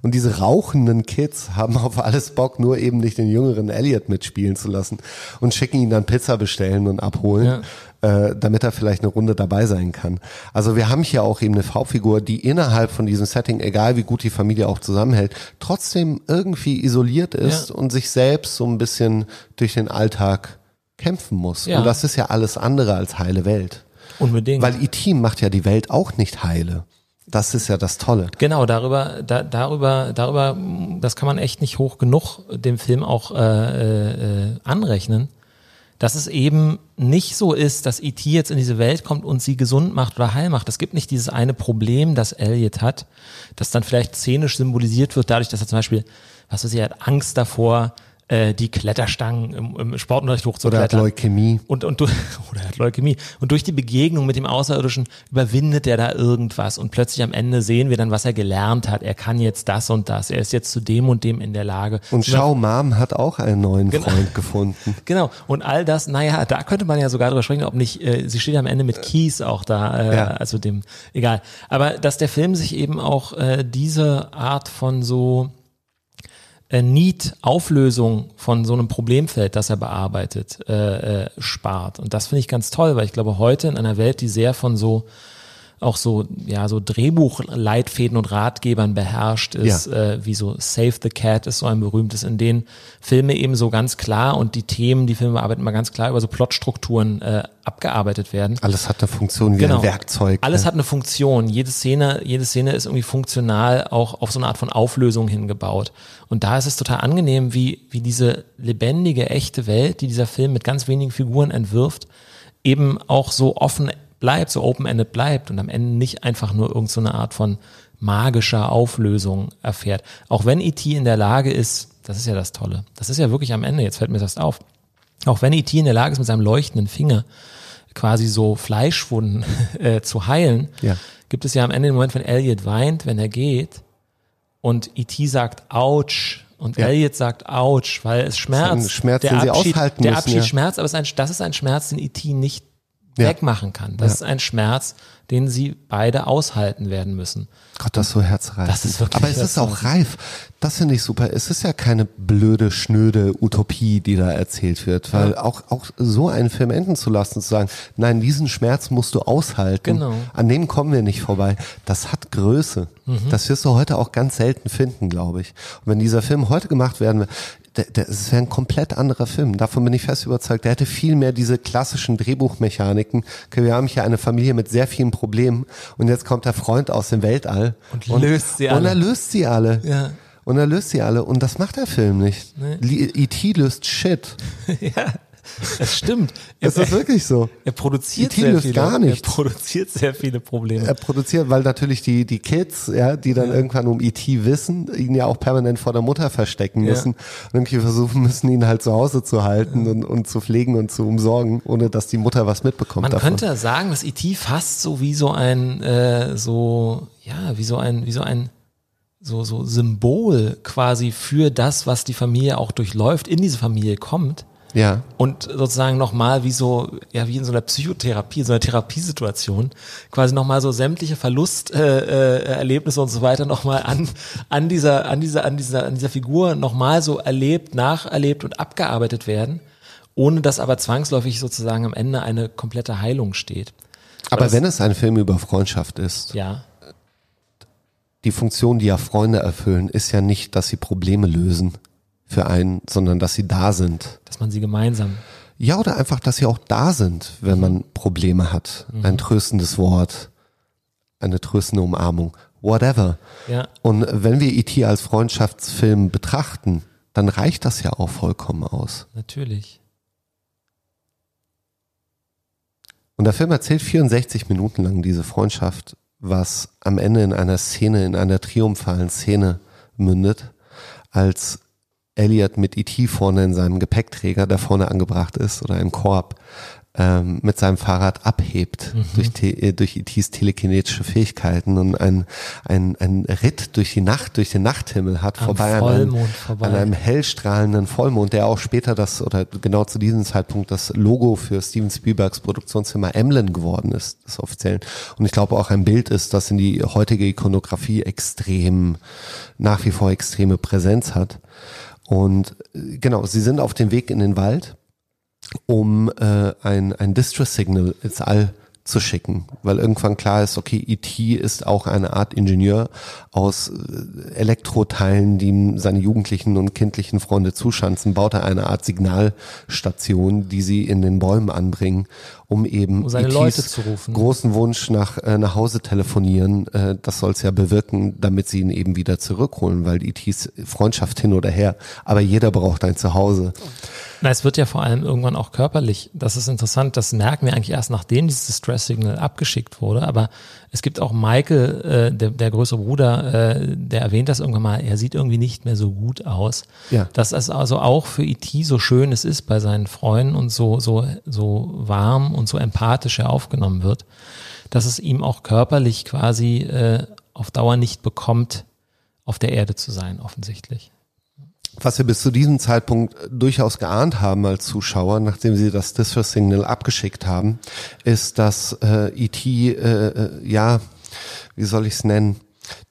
Und diese rauchenden Kids haben auf alles Bock, nur eben nicht den jüngeren Elliot mitspielen zu lassen und schicken ihn dann Pizza bestellen und abholen äh, damit er vielleicht eine Runde dabei sein kann. Also wir haben hier auch eben eine Hauptfigur, die innerhalb von diesem Setting, egal wie gut die Familie auch zusammenhält, trotzdem irgendwie isoliert ist Ja. und sich selbst so ein bisschen durch den Alltag kämpfen muss. Ja. Und das ist ja alles andere als heile Welt. Unbedingt. Weil E.T. macht ja die Welt auch nicht heile. Das ist ja das Tolle. Genau, darüber, da, darüber, darüber, das kann man echt nicht hoch genug dem Film auch äh, äh, anrechnen, dass es eben nicht so ist, dass E.T. jetzt in diese Welt kommt und sie gesund macht oder heil macht. Es gibt nicht dieses eine Problem, das Elliot hat, das dann vielleicht szenisch symbolisiert wird, dadurch, dass er zum Beispiel, was weiß ich, er hat Angst davor, äh, die Kletterstangen im, im Sportunterricht Oder hochzuklettern. hat Leukämie. Und, und oder er hat Leukämie. Und durch die Begegnung mit dem Außerirdischen überwindet er da irgendwas. Und plötzlich am Ende sehen wir dann, was er gelernt hat. Er kann jetzt das und das. Er ist jetzt zu dem und dem in der Lage. Und Schau Mom hat auch einen neuen Freund gefunden. Genau. Und all das, naja, da könnte man ja sogar drüber sprechen, ob nicht, äh, sie steht am Ende mit Keys auch da, äh, Ja. also dem, egal. Aber dass der Film sich eben auch äh, diese Art von so äh, Need-Auflösung von so einem Problemfeld, das er bearbeitet, äh, äh, spart. Und das finde ich ganz toll, weil ich glaube, heute in einer Welt, die sehr von so auch so, ja, so Drehbuchleitfäden und Ratgebern beherrscht ist, Ja. äh, wie so Save the Cat ist so ein berühmtes, in denen Filme eben so ganz klar und die Themen, die Filme bearbeiten, mal ganz klar über so Plotstrukturen äh, abgearbeitet werden. Alles hat eine Funktion wie ein Werkzeug. Alles ne? hat eine Funktion. Jede Szene, jede Szene ist irgendwie funktional auch auf so eine Art von Auflösung hingebaut. Und da ist es total angenehm, wie, wie diese lebendige, echte Welt, die dieser Film mit ganz wenigen Figuren entwirft, eben auch so offen bleibt, so open-ended bleibt und am Ende nicht einfach nur irgendeine so Art von magischer Auflösung erfährt. Auch wenn E.T. in der Lage ist, das ist ja das Tolle, das ist ja wirklich am Ende, jetzt fällt mir das auf, auch wenn E.T. in der Lage ist, mit seinem leuchtenden Finger quasi so Fleischwunden äh, zu heilen, Ja. gibt es ja am Ende den Moment, wenn Elliot weint, wenn er geht und E.T. sagt Autsch und Ja. Elliot sagt Autsch, weil es schmerzt. Schmerz, der den sie Abschied, aushalten Der müssen, Abschied ja. schmerzt, aber es ist ein, das ist ein Schmerz, den E.T. nicht Ja. wegmachen kann. Das Ja. ist ein Schmerz, den sie beide aushalten werden müssen. Gott, das ist so herzreich. Das ist wirklich Aber es ist auch reif. Das finde ich super. Es ist ja keine blöde, schnöde Utopie, die da erzählt wird. Weil auch, auch so einen Film enden zu lassen, zu sagen, nein, diesen Schmerz musst du aushalten. Genau. An dem kommen wir nicht vorbei. Das hat Größe. Mhm. Das wirst du heute auch ganz selten finden, glaube ich. Und wenn dieser Film heute gemacht werden es wäre ein komplett anderer Film. Davon bin ich fest überzeugt. Der hätte viel mehr diese klassischen Drehbuchmechaniken. Okay, wir haben hier eine Familie mit sehr vielen Problemen und jetzt kommt der Freund aus dem Weltall Und löst sie Und alle. er löst sie alle. Ja. Und er löst sie alle. Und das macht der Film nicht. Nee. E.T. löst Shit. ja. Es stimmt. Es ist wirklich so. Er produziert sehr viele, gar nichts. Er produziert sehr viele Probleme. Er produziert, weil natürlich die, die Kids, ja, die dann irgendwann um E.T. wissen, ihn ja auch permanent vor der Mutter verstecken Ja. müssen und irgendwie versuchen müssen, ihn halt zu Hause zu halten und, und zu pflegen und zu umsorgen, ohne dass die Mutter was mitbekommt Man davon. könnte sagen, dass E.T. fast so wie so ein, äh, so, ja, wie so ein, wie so ein, so, so Symbol quasi für das, was die Familie auch durchläuft, in diese Familie kommt. Ja. Und sozusagen nochmal wie so, ja, wie in so einer Psychotherapie, so einer Therapiesituation, quasi nochmal so sämtliche Verlusterlebnisse äh, äh, Erlebnisse und so weiter nochmal an, an dieser, an dieser, an dieser, an dieser Figur nochmal so erlebt, nacherlebt und abgearbeitet werden, ohne dass aber zwangsläufig sozusagen am Ende eine komplette Heilung steht. Aber das- wenn es ein Film über Freundschaft ist, Ja, die Funktion, die ja Freunde erfüllen, ist ja nicht, dass sie Probleme lösen für einen, sondern dass sie da sind. dass man sie gemeinsam, Ja, oder einfach, dass sie auch da sind, wenn man Probleme hat. Ein tröstendes Wort, eine tröstende Umarmung, whatever. ja, Und wenn wir E.T. als Freundschaftsfilm betrachten, dann reicht das ja auch vollkommen aus. natürlich. Und der Film erzählt 64 Minuten lang diese Freundschaft, was am Ende in einer Szene, in einer triumphalen Szene mündet, als Elliot mit E.T. vorne in seinem Gepäckträger, der vorne angebracht ist, oder im Korb, ähm, mit seinem Fahrrad abhebt durch, te äh, durch E.T.s telekinetische Fähigkeiten und ein, ein, ein Ritt durch die Nacht, durch den Nachthimmel hat, Am vorbei an einem, vorbei. an einem hellstrahlenden Vollmond, der auch später das, oder genau zu diesem Zeitpunkt das Logo für Steven Spielbergs Produktionsfirma Emblem geworden ist, das offiziellen. Und ich glaube auch ein Bild ist, das in die heutige Ikonografie extrem, nach wie vor extreme Präsenz hat. Und äh, genau, sie sind auf dem Weg in den Wald, um äh, ein, ein Distress Signal ins All zu schicken, weil irgendwann klar ist, okay, E.T. ist auch eine Art Ingenieur aus äh, Elektroteilen, die ihm seine jugendlichen und kindlichen Freunde zuschanzen, baut er eine Art Signalstation, die sie in den Bäumen anbringen, um eben Um seine E.T.s Leute zu rufen. großen Wunsch nach, äh, nach Hause telefonieren, äh, das soll es ja bewirken, damit sie ihn eben wieder zurückholen, weil E.T.s Freundschaft hin oder her, aber jeder braucht ein Zuhause. Na, es wird ja vor allem irgendwann auch körperlich. Das ist interessant. Das merken wir eigentlich erst, nachdem dieses Distress-Signal abgeschickt wurde. Aber es gibt auch Michael, äh, der, der größere Bruder, äh, der erwähnt das irgendwann mal. Er sieht irgendwie nicht mehr so gut aus. Ja. Dass es also auch für E.T. so schön es ist bei seinen Freunden und so, so, so warm und so empathisch er aufgenommen wird, dass es ihm auch körperlich quasi äh, auf Dauer nicht bekommt, auf der Erde zu sein, offensichtlich. Was wir bis zu diesem Zeitpunkt durchaus geahnt haben als Zuschauer, nachdem sie das Distress Signal abgeschickt haben, ist, dass äh, E.T., äh, äh, ja, wie soll ich es nennen,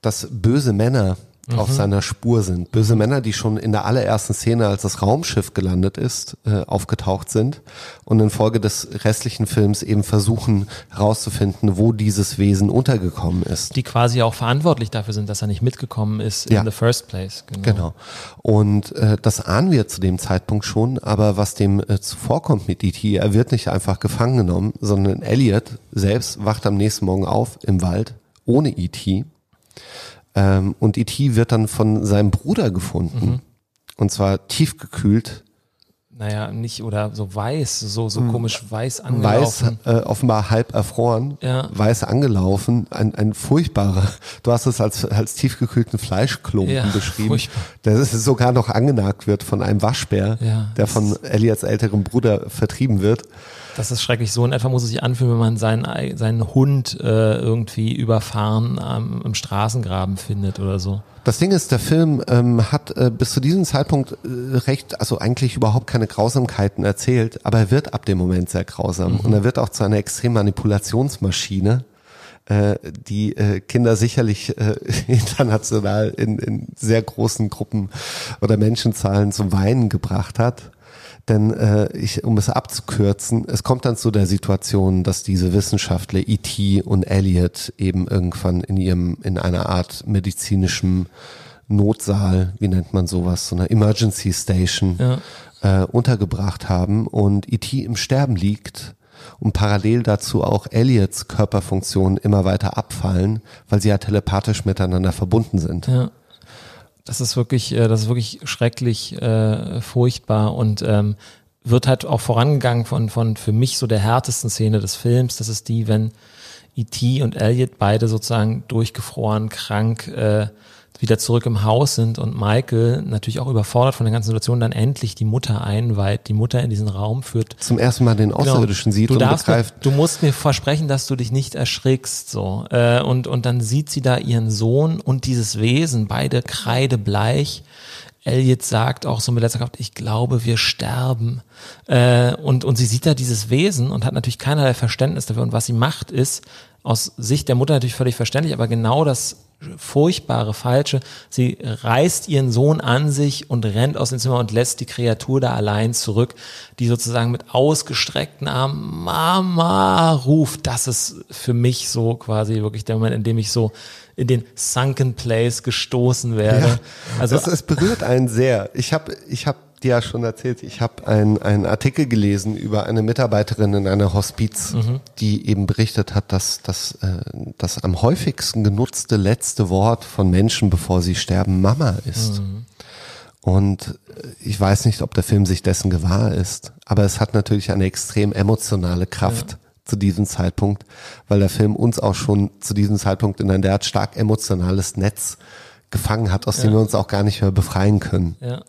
dass böse Männer auf seiner Spur sind. Böse Männer, die schon in der allerersten Szene, als das Raumschiff gelandet ist, äh, aufgetaucht sind und infolge des restlichen Films eben versuchen herauszufinden, wo dieses Wesen untergekommen ist. Die quasi auch verantwortlich dafür sind, dass er nicht mitgekommen ist Ja. in the first place. Genau. Und äh, das ahnen wir zu dem Zeitpunkt schon, aber was dem äh, zuvorkommt mit E.T., er wird nicht einfach gefangen genommen, sondern Elliot selbst wacht am nächsten Morgen auf im Wald ohne E.T. Ähm, und E.T. wird dann von seinem Bruder gefunden. Und zwar tiefgekühlt, Naja, nicht oder so weiß, so, so Hm. komisch weiß weiß, angelaufen. äh, offenbar halb erfroren, Ja. weiß angelaufen, ein, ein furchtbarer, du hast es als, als tiefgekühlten Fleischklumpen Ja, beschrieben, furchtbar. der sogar noch angenagt wird von einem Waschbär, Ja, der von Elliots älterem Bruder vertrieben wird. Das ist schrecklich. So in etwa muss es sich anfühlen, wenn man seinen, ei- seinen Hund äh, irgendwie überfahren am, im Straßengraben findet oder so. Das Ding ist, der Film ähm, hat äh, bis zu diesem Zeitpunkt äh, recht, also eigentlich überhaupt keine Grausamkeiten erzählt, aber er wird ab dem Moment sehr grausam und er wird auch zu einer extremen Manipulationsmaschine, äh, die äh, Kinder sicherlich äh, international in, in sehr großen Gruppen oder Menschenzahlen zum Weinen gebracht hat. Denn äh, ich, um es abzukürzen, es kommt dann zu der Situation, dass diese Wissenschaftler E.T. und Elliot eben irgendwann in ihrem in einer Art medizinischem Notsaal, wie nennt man sowas, so einer Emergency Station Ja. äh, untergebracht haben und E.T. im Sterben liegt und parallel dazu auch Elliots Körperfunktionen immer weiter abfallen, weil sie ja telepathisch miteinander verbunden sind. Ja. Das ist wirklich, äh, das ist wirklich schrecklich, äh, furchtbar und ähm, wird halt auch vorangegangen von, von für mich so der härtesten Szene des Films. Das ist die, wenn E.T. und Elliot beide sozusagen durchgefroren, krank, äh, wieder zurück im Haus sind und Michael natürlich auch überfordert von der ganzen Situation dann endlich die Mutter einweiht, die Mutter in diesen Raum führt. Zum ersten Mal den Außerirdischen genau. sieht du und darfst, begreift. Du musst mir versprechen, dass du dich nicht erschrickst, so. Äh, und, und dann sieht sie da ihren Sohn und dieses Wesen, beide kreidebleich. Elliot sagt auch so mit letzter Kraft, ich glaube, wir sterben. Äh, und, und sie sieht da dieses Wesen und hat natürlich keinerlei Verständnis dafür. Und was sie macht, ist aus Sicht der Mutter natürlich völlig verständlich, aber genau das furchtbare, falsche. Sie reißt ihren Sohn an sich und rennt aus dem Zimmer und lässt die Kreatur da allein zurück, die sozusagen mit ausgestreckten Armen Mama ruft. Das ist für mich so quasi wirklich der Moment, in dem ich so in den Sunken Place gestoßen werde. Ja, also es, es berührt einen sehr. Ich habe ich hab dir ja schon erzählt, ich habe einen einen Artikel gelesen über eine Mitarbeiterin in einer Hospiz, Mhm. die eben berichtet hat, dass, dass äh, das am häufigsten genutzte letzte Wort von Menschen, bevor sie sterben, Mama ist. Mhm. Und äh, ich weiß nicht, ob der Film sich dessen gewahr ist, aber es hat natürlich eine extrem emotionale Kraft zu diesem Zeitpunkt, weil der Film uns auch schon zu diesem Zeitpunkt in ein derart stark emotionales Netz gefangen hat, aus dem wir uns auch gar nicht mehr befreien können. ja.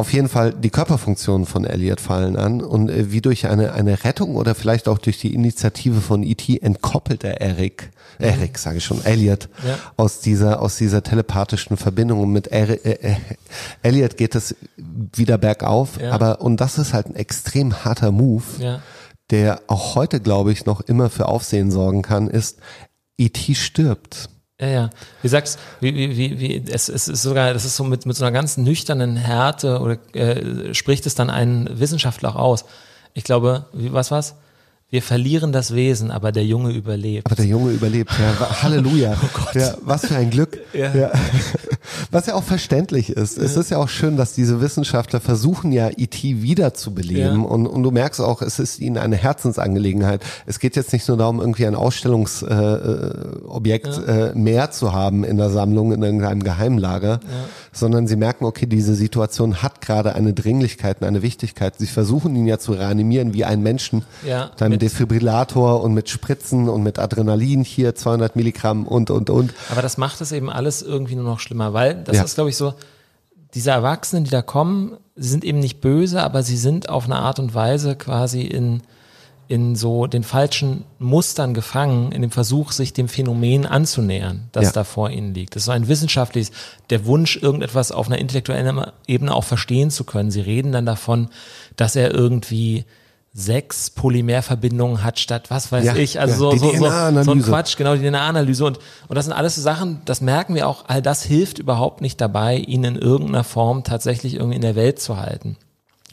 Auf jeden Fall, die Körperfunktionen von Elliot fallen an und äh, wie durch eine, eine Rettung oder vielleicht auch durch die Initiative von E.T. entkoppelt er Eric, Eric sage ich schon, Elliot Ja. aus dieser, aus dieser telepathischen Verbindung und mit Eri- äh, äh, Elliot geht es wieder bergauf, Ja. aber und das ist halt ein extrem harter Move, Ja. der auch heute, glaube ich, noch immer für Aufsehen sorgen kann, ist, E.T. stirbt. Ja, ja. Wie sagst wie, wie, wie, wie, es, es ist sogar, das ist so mit, mit so einer ganz nüchternen Härte oder äh, spricht es dann ein Wissenschaftler auch aus. Ich glaube, wie, was war's? Wir verlieren das Wesen, aber der Junge überlebt. Aber der Junge überlebt, ja. Halleluja. Ja, was für ein Glück. Ja. Was ja auch verständlich ist. Es ist ja auch schön, dass diese Wissenschaftler versuchen ja, E.T. wiederzubeleben. Ja. Und, und du merkst auch, es ist ihnen eine Herzensangelegenheit. Es geht jetzt nicht nur darum, irgendwie ein Ausstellungsobjekt äh, Objekt, äh, mehr zu haben in der Sammlung, in irgendeinem Geheimlager, sondern sie merken, okay, diese Situation hat gerade eine Dringlichkeit und eine Wichtigkeit. Sie versuchen ihn ja zu reanimieren wie einen Menschen. Ja, mit mit- Defibrillator und mit Spritzen und mit Adrenalin hier 200 Milligramm und, und, und. Aber das macht es eben alles irgendwie nur noch schlimmer, weil das Ja. ist, glaube ich, so, diese Erwachsenen, die da kommen, sind eben nicht böse, aber sie sind auf eine Art und Weise quasi in, in so den falschen Mustern gefangen, in dem Versuch, sich dem Phänomen anzunähern, das Ja. da vor ihnen liegt. Das ist so ein wissenschaftliches, der Wunsch, irgendetwas auf einer intellektuellen Ebene auch verstehen zu können. Sie reden dann davon, dass er irgendwie sechs Polymerverbindungen hat statt was weiß Ja, ich, also ja, so, so, so, so ein. Quatsch, genau, die DNA-Analyse und, und das sind alles so Sachen, das merken wir auch, all das hilft überhaupt nicht dabei, ihn in irgendeiner Form tatsächlich irgendwie in der Welt zu halten.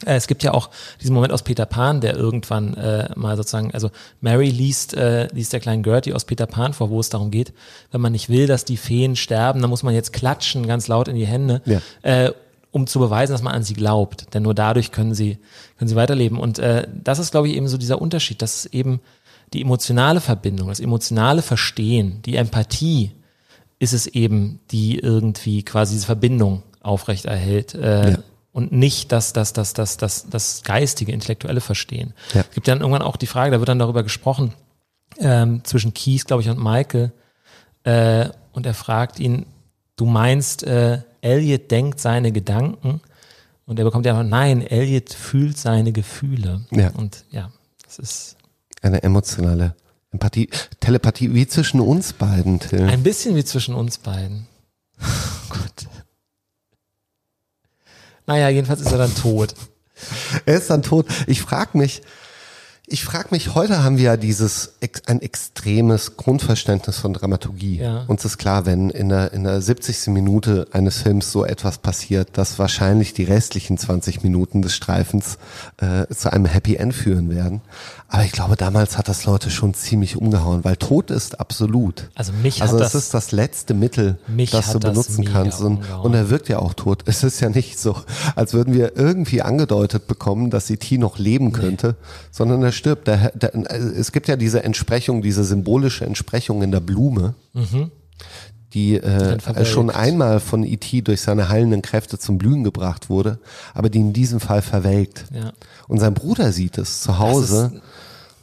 Äh, Es gibt ja auch diesen Moment aus Peter Pan, der irgendwann äh, mal sozusagen, also Mary liest, äh, liest der kleinen Gertie aus Peter Pan vor, wo es darum geht, wenn man nicht will, dass die Feen sterben, dann muss man jetzt klatschen, ganz laut in die Hände, Ja. äh, um zu beweisen, dass man an sie glaubt. Denn nur dadurch können sie, können sie weiterleben. Und äh, das ist, glaube ich, eben so dieser Unterschied, dass eben die emotionale Verbindung, das emotionale Verstehen, die Empathie ist es eben, die irgendwie quasi diese Verbindung aufrechterhält. Äh, Ja. Und nicht das, das, das, das, das, das geistige, intellektuelle Verstehen. Ja. Es gibt dann irgendwann auch die Frage, da wird dann darüber gesprochen, ähm, zwischen Kies, glaube ich, und Michael. Äh, und er fragt ihn, du meinst, äh, Elliot denkt seine Gedanken? Und er bekommt ja noch, nein, Elliot fühlt seine Gefühle. Ja. Und ja, das ist Eine emotionale Empathie, Telepathie, wie zwischen uns beiden, Till. ein bisschen wie zwischen uns beiden. Oh Gott. Naja, jedenfalls ist er dann tot. Er ist dann tot. Ich frage mich, ich frage mich, heute haben wir ja dieses ein extremes Grundverständnis von Dramaturgie. Ja. Uns ist klar, wenn in der, in der 70. Minute eines Films so etwas passiert, dass wahrscheinlich die restlichen 20 Minuten des Streifens äh, zu einem Happy End führen werden. Aber ich glaube, damals hat das Leute schon ziemlich umgehauen, weil Tod ist absolut. Also mich Also hat es das, ist das letzte Mittel, das du das benutzen mega kannst. Und, umgehauen. und er wirkt ja auch tot. Es ist ja nicht so, als würden wir irgendwie angedeutet bekommen, dass E.T. noch leben könnte, sondern er stirbt. Der, der, es gibt ja diese Entsprechung, diese symbolische Entsprechung in der Blume, Mhm. die äh, schon einmal von E.T. durch seine heilenden Kräfte zum Blühen gebracht wurde, aber die in diesem Fall verwelkt. Ja. Und sein Bruder sieht es zu Hause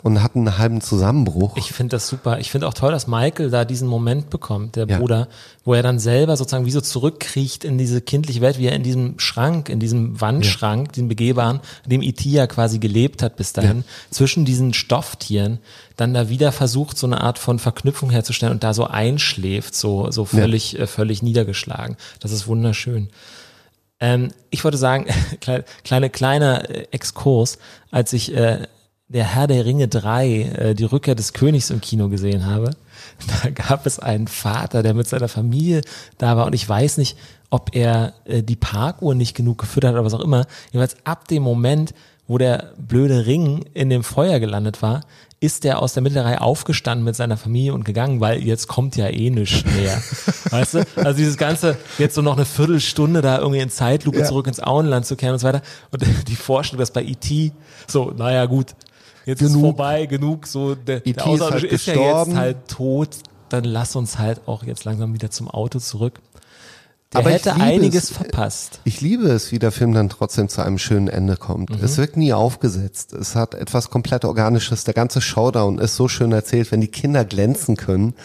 und hat einen halben Zusammenbruch. Ich finde das super. Ich finde auch toll, dass Michael da diesen Moment bekommt, der Ja. Bruder, wo er dann selber sozusagen wie so zurückkriecht in diese kindliche Welt, wie er in diesem Schrank, in diesem Wandschrank, diesem begehbaren, in dem E.T. ja quasi gelebt hat bis dahin, zwischen diesen Stofftieren, dann da wieder versucht, so eine Art von Verknüpfung herzustellen und da so einschläft, so, so völlig, äh, völlig niedergeschlagen. Das ist wunderschön. Ähm, ich wollte sagen, kleine, kleine, kleiner äh, Exkurs, als ich äh, der Herr der Ringe 3, äh, die Rückkehr des Königs im Kino gesehen habe, da gab es einen Vater, der mit seiner Familie da war und ich weiß nicht, ob er äh, die Parkuhr nicht genug gefüttert hat oder was auch immer. Jedenfalls ab dem Moment, wo der blöde Ring in dem Feuer gelandet war, ist er aus der Mittelreihe aufgestanden mit seiner Familie und gegangen, weil jetzt kommt ja eh nichts mehr. weißt du? Also dieses ganze, jetzt so noch eine Viertelstunde da irgendwie in Zeitlupe Ja. zurück ins Auenland zu kehren und so weiter. Und die Vorstellung, dass bei E.T. so, naja gut, jetzt ist Genug. vorbei, genug, so der, der ist halt ist ja jetzt halt tot, dann lass uns halt auch jetzt langsam wieder zum Auto zurück. Der Aber ich hätte liebe einiges es. verpasst. Ich liebe es, wie der Film dann trotzdem zu einem schönen Ende kommt. Mhm. Es wirkt nie aufgesetzt. Es hat etwas komplett Organisches. Der ganze Showdown ist so schön erzählt, wenn die Kinder glänzen können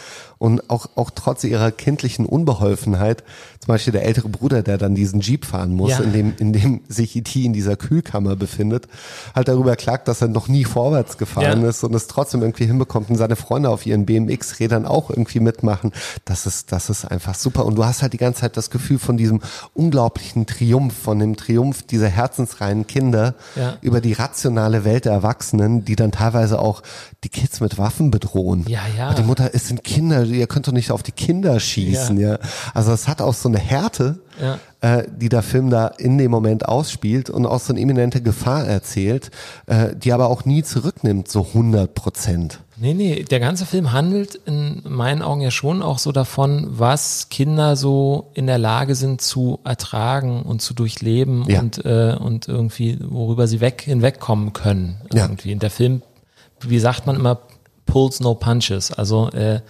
und auch, auch trotz ihrer kindlichen Unbeholfenheit, zum Beispiel der ältere Bruder, der dann diesen Jeep fahren muss, Ja. in dem, in dem sich E.T. in dieser Kühlkammer befindet, halt darüber klagt, dass er noch nie vorwärts gefahren Ja. ist und es trotzdem irgendwie hinbekommt und seine Freunde auf ihren BMX-Rädern auch irgendwie mitmachen. Das ist, das ist einfach super. Und du hast halt die ganze Zeit das Gefühl von diesem unglaublichen Triumph, von dem Triumph dieser herzensreinen Kinder Ja. über die rationale Welt der Erwachsenen, die dann teilweise auch die Kids mit Waffen bedrohen. Ja, ja. Und die Mutter, es sind Kinder, ihr könnt doch nicht auf die Kinder schießen, ja. Also es hat auch so eine Härte, Ja. äh, die der Film da in dem Moment ausspielt und auch so eine eminente Gefahr erzählt, äh, die aber auch nie zurücknimmt, so 100 Prozent. Nee, nee, der ganze Film handelt in meinen Augen ja schon auch so davon, was Kinder so in der Lage sind zu ertragen und zu durchleben Ja. und, äh, und irgendwie, worüber sie weg hinwegkommen können. Ja. Irgendwie. Und der Film, wie sagt man immer, pulls no punches. Also äh,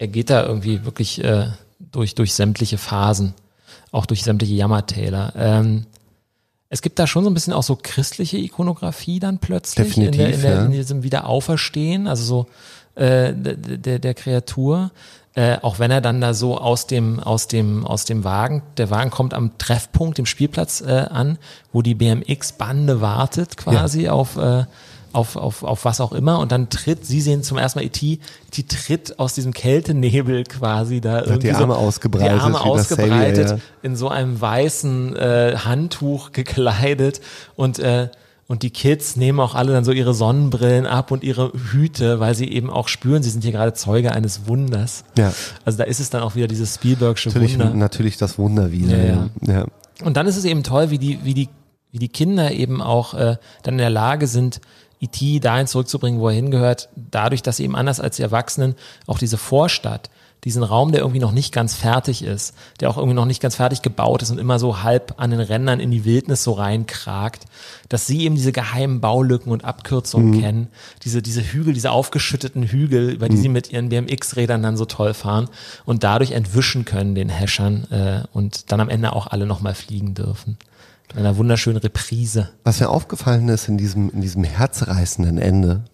er geht da irgendwie wirklich äh, durch, durch sämtliche Phasen, auch durch sämtliche Jammertäler. Ähm, es gibt da schon so ein bisschen auch so christliche Ikonografie dann plötzlich in, der, in, Definitiv, der, ja. in diesem Wiederauferstehen, also so äh, der, der, Kreatur. Äh, auch wenn er dann da so aus dem, aus dem, aus dem Wagen, der Wagen kommt am Treffpunkt, dem Spielplatz äh, an, wo die BMX-Bande wartet quasi auf, äh, auf, auf, auf was auch immer und dann tritt, sie sehen zum ersten Mal E.T., die tritt aus diesem Kältenebel quasi da irgendwie die Arme ausgebreitet, die Arme ausgebreitet, Savior, ja. in so einem weißen äh, Handtuch gekleidet und äh, und die Kids nehmen auch alle dann so ihre Sonnenbrillen ab und ihre Hüte, weil sie eben auch spüren, sie sind hier gerade Zeuge eines Wunders. Ja. Also da ist es dann auch wieder dieses Spielbergsche Natürlich, Wunder. natürlich das Wunder wieder. Ja, Ja, ja. ja. Und dann ist es eben toll, wie die, wie die, wie die Kinder eben auch äh, dann in der Lage sind, E.T. dahin zurückzubringen, wo er hingehört, dadurch, dass sie eben anders als die Erwachsenen auch diese Vorstadt, diesen Raum, der irgendwie noch nicht ganz fertig ist, der auch irgendwie noch nicht ganz fertig gebaut ist und immer so halb an den Rändern in die Wildnis so reinkragt, dass sie eben diese geheimen Baulücken und Abkürzungen kennen, diese, diese Hügel, diese aufgeschütteten Hügel, über die sie mit ihren BMX-Rädern dann so toll fahren und dadurch entwischen können den Häschern äh, und dann am Ende auch alle nochmal fliegen dürfen. In einer wunderschönen Reprise. Was mir aufgefallen ist in diesem, in diesem herzreißenden Ende,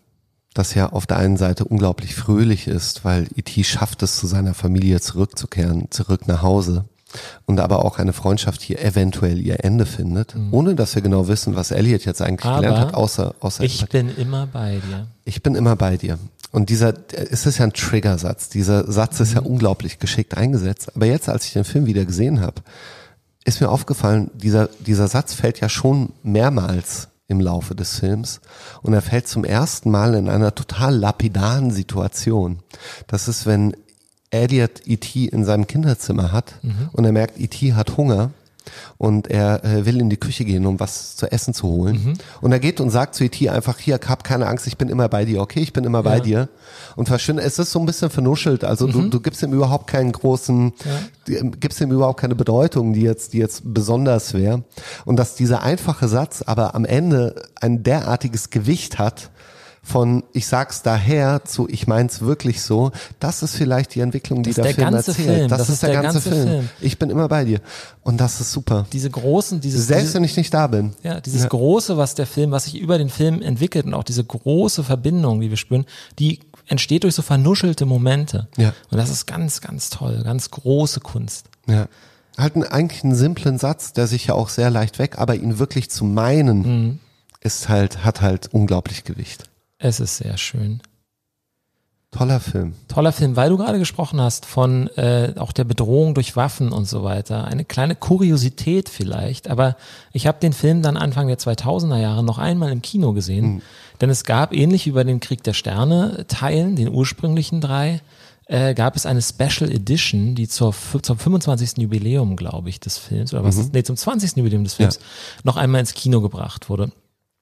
das ja auf der einen Seite unglaublich fröhlich ist, weil E.T. schafft es, zu seiner Familie zurückzukehren, zurück nach Hause. Und aber auch eine Freundschaft hier eventuell ihr Ende findet, ohne dass wir genau wissen, was Elliot jetzt eigentlich Aber gelernt hat, außer, außer Ich bin immer bei dir. ich bin immer bei dir. Und dieser, es ist ja ein Triggersatz. Dieser Satz ist ja unglaublich geschickt eingesetzt. Aber jetzt, als ich den Film wieder gesehen habe, ist mir aufgefallen, dieser, dieser Satz fällt ja schon mehrmals im Laufe des Films. Und er fällt zum ersten Mal in einer total lapidaren Situation. Das ist, wenn Elliot E.T. in seinem Kinderzimmer hat und er merkt, E.T. hat Hunger und er äh, will in die Küche gehen, um was zu essen zu holen. Und er geht und sagt zu E.T. einfach, hier, hab keine Angst, ich bin immer bei dir, okay, ich bin immer bei Ja. dir. Und verschwinde, es ist so ein bisschen vernuschelt, also du, du gibst ihm überhaupt keinen großen, die- gibst ihm überhaupt keine Bedeutung, die jetzt, die jetzt besonders wäre. Und dass dieser einfache Satz aber am Ende ein derartiges Gewicht hat, von ich sag's daher zu ich mein's wirklich so, das ist vielleicht die Entwicklung, die Das ist der, der Film ganze erzählt. Film. Das, ist der, ganze, Film. Ich bin immer bei dir. Und das ist super. Diese großen, dieses, Selbst diese, wenn ich nicht da bin. ja, dieses Ja. große, was der Film, was sich über den Film entwickelt und auch diese große Verbindung, die wir spüren, die entsteht durch so vernuschelte Momente. Ja. Und das ist ganz, ganz toll, ganz große Kunst. Ja. Halt einen, eigentlich einen simplen Satz, der sich ja auch sehr leicht weg, aber ihn wirklich zu meinen, Mhm. ist halt, hat halt unglaublich Gewicht. Es ist sehr schön. Toller Film. Toller Film, weil du gerade gesprochen hast von äh, auch der Bedrohung durch Waffen und so weiter. Eine kleine Kuriosität vielleicht, aber ich habe den Film dann Anfang der 2000er Jahre noch einmal im Kino gesehen, denn es gab ähnlich wie bei den Krieg der Sterne Teilen, den ursprünglichen drei, äh, gab es eine Special Edition, die zur, zum 25. Jubiläum, glaube ich, des Films, oder was Mhm. ist, nee, zum 20. Jubiläum des Films, noch einmal ins Kino gebracht wurde.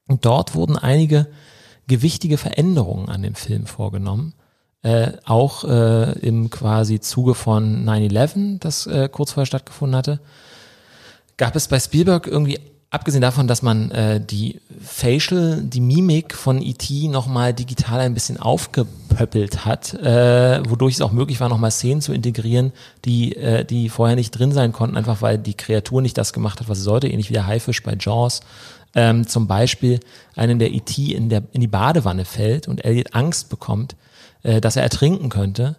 Und dort wurden einige gewichtige Veränderungen an dem Film vorgenommen. Äh, auch äh, im quasi Zuge von 9-11, das äh, kurz vorher stattgefunden hatte, gab es bei Spielberg irgendwie, abgesehen davon, dass man äh, die Facial, die Mimik von E.T. nochmal digital ein bisschen aufgepöppelt hat, äh, wodurch es auch möglich war, nochmal Szenen zu integrieren, die, äh, die vorher nicht drin sein konnten, einfach weil die Kreatur nicht das gemacht hat, was sie sollte, ähnlich wie der Haifisch bei Jaws. Ähm, zum Beispiel einen, der E.T. in, der, in die Badewanne fällt und Elliot Angst bekommt, äh, dass er ertrinken könnte.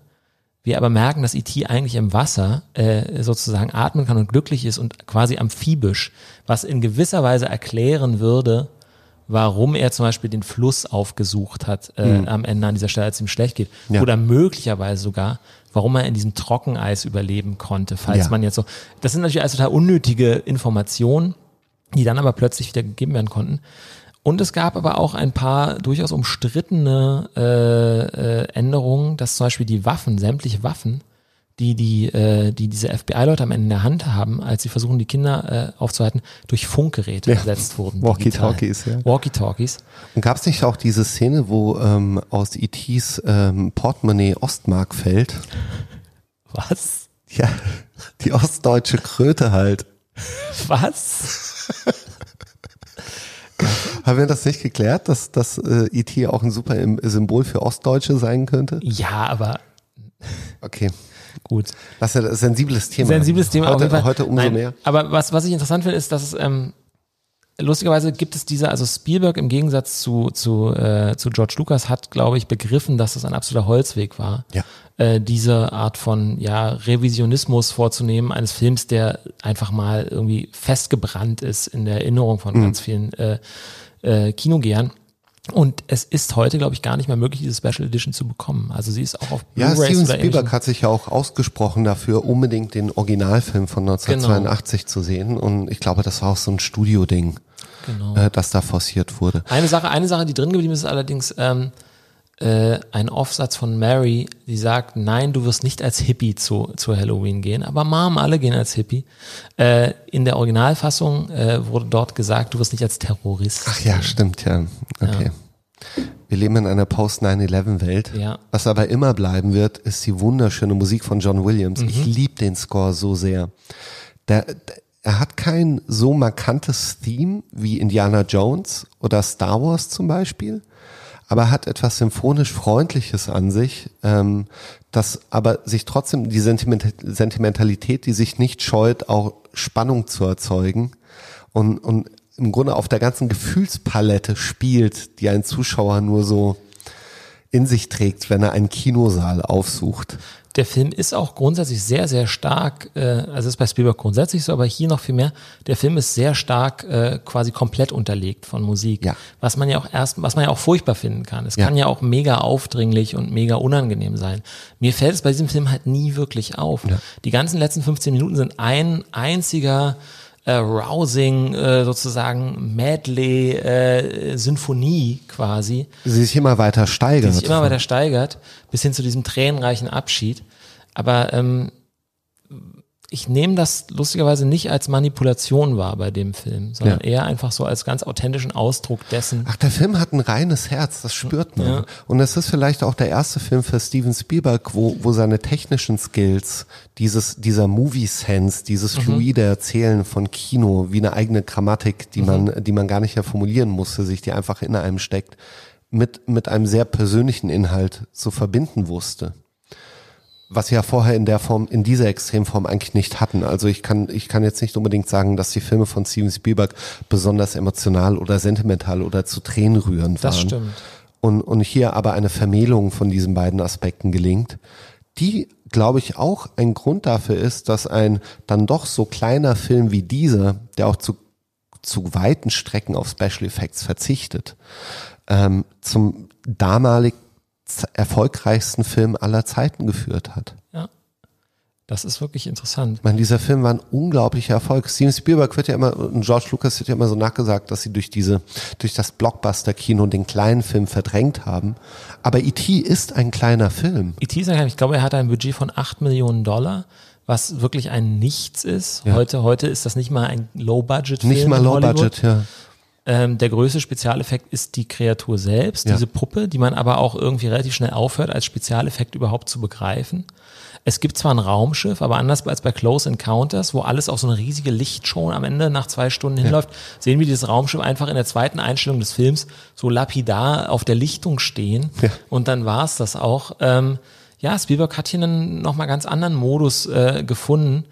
Wir aber merken, dass E.T. eigentlich im Wasser äh, sozusagen atmen kann und glücklich ist und quasi amphibisch, was in gewisser Weise erklären würde, warum er zum Beispiel den Fluss aufgesucht hat äh, Mhm. am Ende an dieser Stelle, als es ihm schlecht geht. Ja. Oder möglicherweise sogar, warum er in diesem Trockeneis überleben konnte, falls Ja. man jetzt so. Das sind natürlich alles total unnötige Informationen, die dann aber plötzlich wieder gegeben werden konnten. Und es gab aber auch ein paar durchaus umstrittene äh, äh, Änderungen, dass zum Beispiel die Waffen, sämtliche Waffen, die die, äh, die diese FBI-Leute am Ende in der Hand haben, als sie versuchen, die Kinder äh, aufzuhalten, durch Funkgeräte Ja. ersetzt wurden. Walkie-Talkies, ja. Walkie-Talkies. Und gab es nicht auch diese Szene, wo ähm, aus E.T.s ähm, Portemonnaie Ostmark fällt? Was? Ja, die ostdeutsche Kröte halt. Was? Haben wir das nicht geklärt, dass, dass äh, E.T. auch ein super Symbol für Ostdeutsche sein könnte? Ja, aber Okay. gut. Das ist ein sensibles Thema. Sensibles Thema. Heute, heute umso Nein, mehr. Aber was, was ich interessant finde, ist, dass es, ähm, lustigerweise gibt es diese, also Spielberg im Gegensatz zu, zu, äh, zu George Lucas hat, glaube ich, begriffen, dass das ein absoluter Holzweg war. Ja. Äh, diese Art von ja, Revisionismus vorzunehmen eines Films, der einfach mal irgendwie festgebrannt ist in der Erinnerung von Mhm. ganz vielen äh, äh, Kinogehern. Und es ist heute, glaube ich, gar nicht mehr möglich, diese Special Edition zu bekommen. Also sie ist auch auf Ja, Blu-rays Steven oder Spielberg hat sich ja auch ausgesprochen dafür, unbedingt den Originalfilm von 1982 zu sehen. Und ich glaube, das war auch so ein Studio-Ding, Genau. äh, das da forciert wurde. Eine Sache, eine Sache, die drin geblieben ist, ist allerdings ähm, äh, ein Aufsatz von Mary, die sagt, nein, du wirst nicht als Hippie zu, zu Halloween gehen, aber Mom, alle gehen als Hippie. Äh, in der Originalfassung äh, wurde dort gesagt, du wirst nicht als Terrorist. Ach ja, stimmt, ja. Okay. Wir leben in einer Post-9-11-Welt. Ja. Was aber immer bleiben wird, ist die wunderschöne Musik von John Williams. Mhm. Ich liebe den Score so sehr. Der, der, er hat kein so markantes Theme wie Indiana Jones oder Star Wars zum Beispiel, aber er hat etwas symphonisch Freundliches an sich, ähm, das aber sich trotzdem die Sentiment Sentimentalität, die sich nicht scheut, auch Spannung zu erzeugen und, und im Grunde auf der ganzen Gefühlspalette spielt, die ein Zuschauer nur so in sich trägt, wenn er einen Kinosaal aufsucht. Der Film ist auch grundsätzlich sehr, sehr stark, äh, also ist bei Spielberg grundsätzlich so, aber hier noch viel mehr. Der Film ist sehr stark äh, quasi komplett unterlegt von Musik, Ja. was man ja auch erst, was man ja auch furchtbar finden kann. Es Ja. kann ja auch mega aufdringlich und mega unangenehm sein. Mir fällt es bei diesem Film halt nie wirklich auf. Die ganzen letzten 15 Minuten sind ein einziger äh, rousing äh, sozusagen Medley äh, Sinfonie quasi Sie sich immer weiter steigert. die sich immer weiter steigert, bis hin zu diesem tränenreichen Abschied. Aber ähm, ich nehme das lustigerweise nicht als Manipulation wahr bei dem Film, sondern Ja. eher einfach so als ganz authentischen Ausdruck dessen. Ach, der Film hat ein reines Herz, das spürt man. Ja. Und es ist vielleicht auch der erste Film für Steven Spielberg, wo, wo seine technischen Skills, dieses, dieser Movie-Sense, dieses Mhm. fluide Erzählen von Kino, wie eine eigene Grammatik, die man, die man gar nicht mehr formulieren musste, sich die einfach in einem steckt, mit, mit einem sehr persönlichen Inhalt zu verbinden wusste. Was sie ja vorher in der Form, in dieser Extremform eigentlich nicht hatten. Also ich kann, ich kann jetzt nicht unbedingt sagen, dass die Filme von Steven Spielberg besonders emotional oder sentimental oder zu Tränen rührend waren. Das stimmt. Und, und hier aber eine Vermählung von diesen beiden Aspekten gelingt, die, glaube ich, auch ein Grund dafür ist, dass ein dann doch so kleiner Film wie dieser, der auch zu, zu weiten Strecken auf Special Effects verzichtet, ähm, zum damalig z- erfolgreichsten Film aller Zeiten geführt hat. Ja. Das ist wirklich interessant. Ich meine, dieser Film war ein unglaublicher Erfolg. Steven Spielberg wird ja immer, und George Lucas wird ja immer so nachgesagt, dass sie durch diese, durch das Blockbuster-Kino den kleinen Film verdrängt haben. Aber E.T. ist ein kleiner Film. E.T. ist ja- ich glaube, er hatte ein Budget von 8 Millionen Dollar, was wirklich ein Nichts ist. Ja. Heute, heute ist das nicht mal ein Low-Budget-Film. Nicht mal in Low Hollywood. Budget, ja. Ähm, der größte Spezialeffekt ist die Kreatur selbst, Ja. diese Puppe, die man aber auch irgendwie relativ schnell aufhört, als Spezialeffekt überhaupt zu begreifen. Es gibt zwar ein Raumschiff, aber anders als bei Close Encounters, wo alles auf so eine riesige Lichtshow am Ende nach zwei Stunden hinläuft, sehen wir dieses Raumschiff einfach in der zweiten Einstellung des Films so lapidar auf der Lichtung stehen. Ja. Und dann war es das auch. Ähm, ja, Spielberg hat hier einen nochmal ganz anderen Modus äh, gefunden.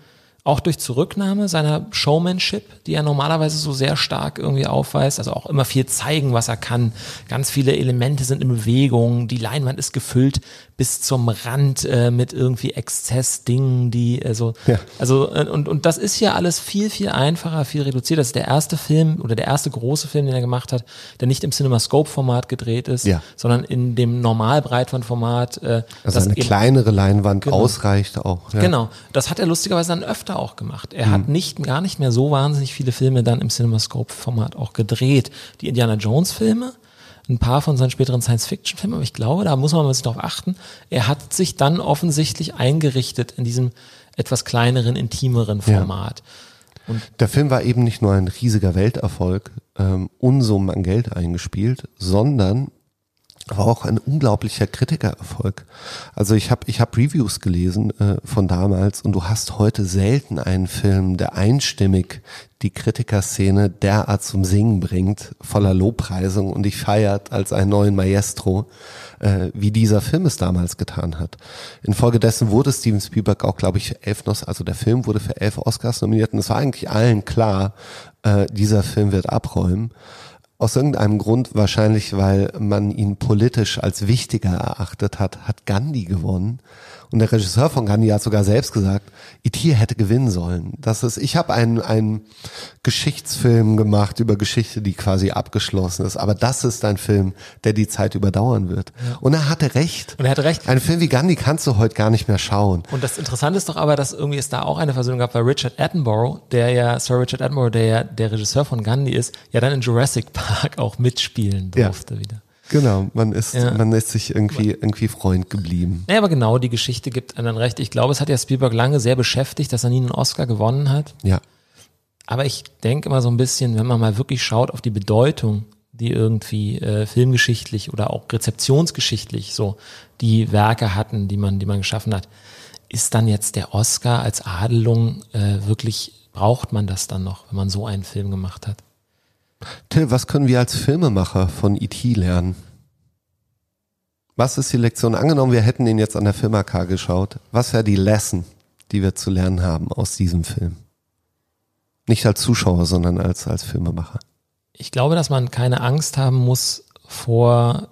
Auch durch Zurücknahme seiner Showmanship, die er normalerweise so sehr stark irgendwie aufweist. Also auch immer viel zeigen, was er kann. Ganz viele Elemente sind in Bewegung. Die Leinwand ist gefüllt bis zum Rand äh, mit irgendwie Exzessdingen, die äh, so. Ja. Also, äh, und, und das ist hier alles viel, viel einfacher, viel reduzierter. Das ist der erste Film oder der erste große Film, den er gemacht hat, der nicht im CinemaScope-Format gedreht ist, Ja. sondern in dem Normalbreitbandformat. Äh, Also eine kleinere Leinwand Genau. ausreicht auch. Ja. Genau, das hat er lustigerweise dann öfter auch gemacht. Er Mhm. hat nicht, gar nicht mehr so wahnsinnig viele Filme dann im CinemaScope-Format auch gedreht. Die Indiana Jones-Filme, ein paar von seinen späteren Science-Fiction-Filmen, aber ich glaube, da muss man ein bisschen drauf achten. Er hat sich dann offensichtlich eingerichtet in diesem etwas kleineren, intimeren Ja. Format. Der Film war eben nicht nur ein riesiger Welterfolg, ähm, Unsummen an Geld eingespielt, sondern war auch ein unglaublicher Kritikererfolg. Also ich habe ich hab Reviews gelesen äh, von damals und du hast heute selten einen Film, der einstimmig die Kritikerszene derart zum Singen bringt, voller Lobpreisung und dich feiert als einen neuen Maestro, äh, wie dieser Film es damals getan hat. Infolgedessen wurde Steven Spielberg auch, glaube ich, für elf, also der Film wurde für elf Oscars nominiert und es war eigentlich allen klar, äh, dieser Film wird abräumen. Aus irgendeinem Grund, wahrscheinlich weil man ihn politisch als wichtiger erachtet hat, hat Gandhi gewonnen. Und der Regisseur von Gandhi hat sogar selbst gesagt, E.T. hätte gewinnen sollen. Das ist, ich habe einen, einen Geschichtsfilm gemacht über Geschichte, die quasi abgeschlossen ist. Aber das ist ein Film, der die Zeit überdauern wird. Und er hatte recht. Und er hatte recht. Ein Film wie Gandhi kannst du heute gar nicht mehr schauen. Und das Interessante ist doch aber, dass irgendwie es da auch eine Versöhnung gab, weil Richard Attenborough, der ja, Sir Richard Attenborough, der ja der Regisseur von Gandhi ist, ja dann in Jurassic Park auch mitspielen Ja. durfte wieder. Genau, man ist, Ja. man ist sich irgendwie, irgendwie Freund geblieben. Naja, aber genau die Geschichte gibt einem dann recht. Ich glaube, es hat ja Spielberg lange sehr beschäftigt, dass er nie einen Oscar gewonnen hat. Ja. Aber ich denke immer so ein bisschen, wenn man mal wirklich schaut auf die Bedeutung, die irgendwie äh, filmgeschichtlich oder auch rezeptionsgeschichtlich so die Werke hatten, die man, die man geschaffen hat, ist dann jetzt der Oscar als Adelung äh, wirklich, braucht man das dann noch, wenn man so einen Film gemacht hat? Till, was können wir als Filmemacher von E.T. lernen? Was ist die Lektion? Angenommen, wir hätten ihn jetzt an der Film AK geschaut. Was wäre die Lesson, die wir zu lernen haben aus diesem Film? Nicht als Zuschauer, sondern als, als Filmemacher. Ich glaube, dass man keine Angst haben muss vor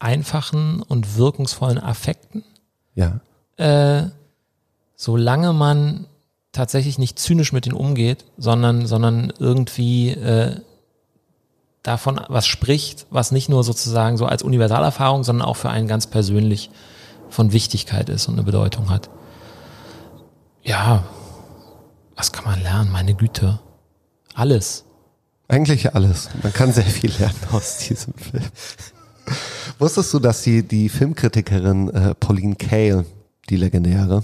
einfachen und wirkungsvollen Affekten. Ja. äh, solange man tatsächlich nicht zynisch mit denen umgeht, sondern, sondern irgendwie äh, davon was spricht, was nicht nur sozusagen so als Universalerfahrung, sondern auch für einen ganz persönlich von Wichtigkeit ist und eine Bedeutung hat. Ja, was kann man lernen? Meine Güte. Alles. Eigentlich alles. Man kann sehr viel lernen aus diesem Film. Wusstest du, dass die, die Filmkritikerin äh, Pauline Kael, die legendäre,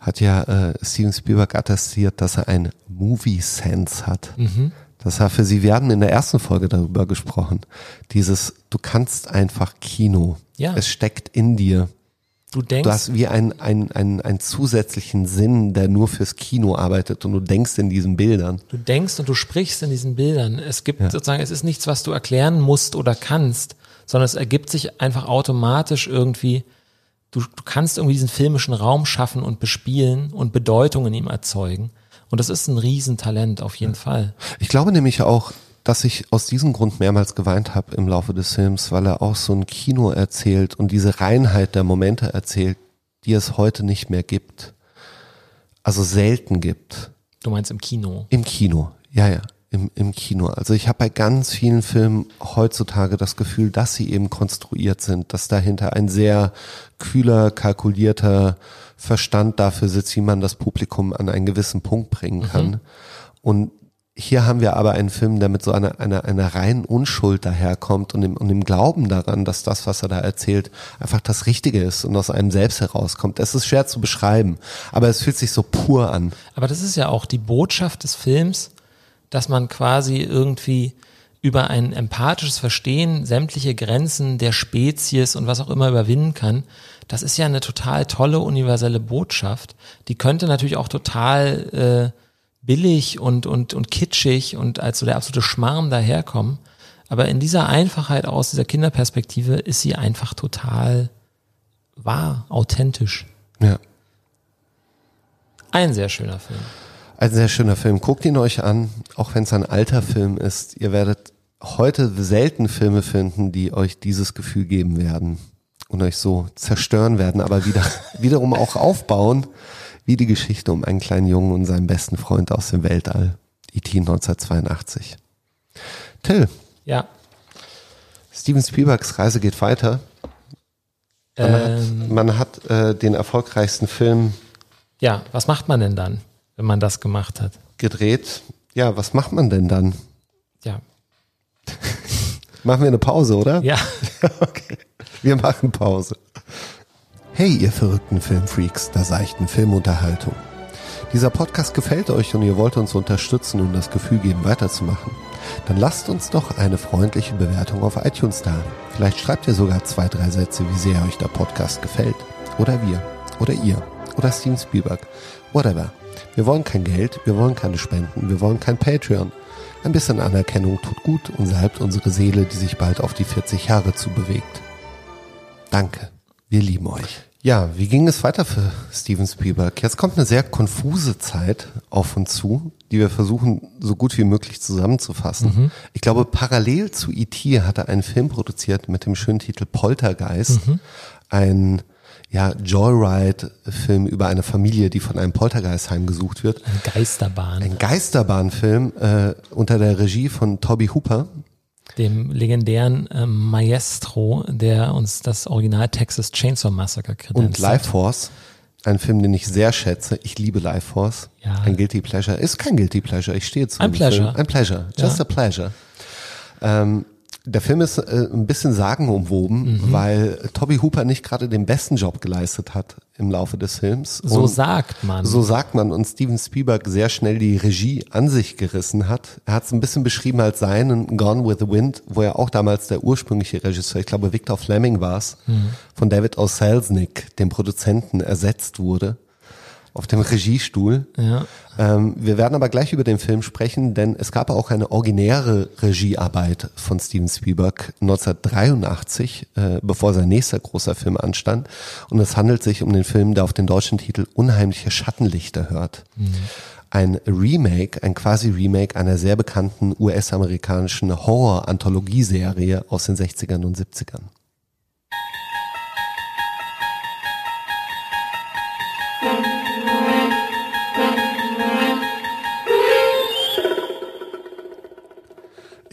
hat ja äh, Steven Spielberg attestiert, dass er ein Movie-Sense hat. Mhm. Das war für sie, wir hatten in der ersten Folge darüber gesprochen. Dieses, du kannst einfach Kino. Ja. Es steckt in dir. Du denkst, Du hast wie einen, einen, einen, einen zusätzlichen Sinn, der nur fürs Kino arbeitet und du denkst in diesen Bildern. Du denkst und du sprichst in diesen Bildern. Es gibt Ja. sozusagen, es ist nichts, was du erklären musst oder kannst, sondern es ergibt sich einfach automatisch irgendwie, du, du kannst irgendwie diesen filmischen Raum schaffen und bespielen und Bedeutung in ihm erzeugen. Und das ist ein Riesentalent auf jeden Fall. Ich glaube nämlich auch, dass ich aus diesem Grund mehrmals geweint habe im Laufe des Films, weil er auch so ein Kino erzählt und diese Reinheit der Momente erzählt, die es heute nicht mehr gibt. Also selten gibt. Du meinst im Kino? Im Kino, ja, ja. Im, im Kino. Also ich habe bei ganz vielen Filmen heutzutage das Gefühl, dass sie eben konstruiert sind, dass dahinter ein sehr kühler, kalkulierter Verstand dafür sitzt, wie man das Publikum an einen gewissen Punkt bringen kann. Mhm. Und hier haben wir aber einen Film, der mit so einer, einer, einer reinen Unschuld daherkommt und dem, und dem Glauben daran, dass das, was er da erzählt, einfach das Richtige ist und aus einem selbst herauskommt. Es ist schwer zu beschreiben, aber es fühlt sich so pur an. Aber das ist ja auch die Botschaft des Films, dass man quasi irgendwie über ein empathisches Verstehen sämtliche Grenzen der Spezies und was auch immer überwinden kann. Das ist ja eine total tolle universelle Botschaft. Die könnte natürlich auch total äh, billig und, und, und kitschig und als so der absolute Schmarrn daherkommen. Aber in dieser Einfachheit aus dieser Kinderperspektive ist sie einfach total wahr, authentisch. Ja. Ein sehr schöner Film. Ein sehr schöner Film. Guckt ihn euch an, auch wenn es ein alter Film ist. Ihr werdet heute selten Filme finden, die euch dieses Gefühl geben werden und euch so zerstören werden, aber wieder, wiederum auch aufbauen wie die Geschichte um einen kleinen Jungen und seinen besten Freund aus dem Weltall. E.T. 1982. Till. Ja. Steven Spielbergs Reise geht weiter. Man ähm, hat, man hat äh, den erfolgreichsten Film. Ja, was macht man denn dann, wenn man das gemacht hat? Gedreht. Ja, was macht man denn dann? Ja. Machen wir eine Pause, oder? Ja. okay. Wir machen Pause. Hey, ihr verrückten Filmfreaks der seichten Filmunterhaltung. Dieser Podcast gefällt euch und ihr wollt uns unterstützen und das Gefühl geben, weiterzumachen. Dann lasst uns doch eine freundliche Bewertung auf iTunes da. Vielleicht schreibt ihr sogar zwei, drei Sätze, wie sehr euch der Podcast gefällt. Oder wir. Oder ihr. Oder Steven Spielberg. Whatever. Wir wollen kein Geld, wir wollen keine Spenden, wir wollen kein Patreon. Ein bisschen Anerkennung tut gut und salbt unsere Seele, die sich bald auf die 40 Jahre zubewegt. Danke. Wir lieben euch. Ja, wie ging es weiter für Steven Spielberg? Jetzt kommt eine sehr konfuse Zeit auf uns zu, die wir versuchen, so gut wie möglich zusammenzufassen. Mhm. Ich glaube, parallel zu E.T. hat er einen Film produziert mit dem schönen Titel Poltergeist. Mhm. Ein ja, Joyride-Film über eine Familie, die von einem Poltergeist heimgesucht wird. Ein Geisterbahn. Ein Geisterbahnfilm äh, unter der Regie von Toby Hooper dem legendären äh, Maestro, der uns das Original Texas Chainsaw Massacre kredenzt. Und Life Force, ein Film, den ich sehr schätze. Ich liebe Life Force. Ja. Ein Guilty Pleasure. Ist kein Guilty Pleasure, ich stehe zu. Ein Pleasure. Film. Ein Pleasure. Just ja. a Pleasure. Ähm, der Film ist äh, ein bisschen sagenumwoben, mhm. weil Toby Hooper nicht gerade den besten Job geleistet hat im Laufe des Films. So und sagt man. So sagt man. Und Steven Spielberg sehr schnell die Regie an sich gerissen hat. Er hat es ein bisschen beschrieben als seinen Gone with the Wind, wo er auch damals der ursprüngliche Regisseur, ich glaube Victor Fleming war es, mhm. von David O. Selznick, dem Produzenten, ersetzt wurde auf dem Regiestuhl. Ja. Ähm, wir werden aber gleich über den Film sprechen, denn es gab auch eine originäre Regiearbeit von Steven Spielberg 1983, äh, bevor sein nächster großer Film anstand. Und es handelt sich um den Film, der auf den deutschen Titel Unheimliche Schattenlichter hört. Mhm. Ein Remake, ein quasi Remake einer sehr bekannten US-amerikanischen Horror-Anthologieserie aus den 60ern und 70ern.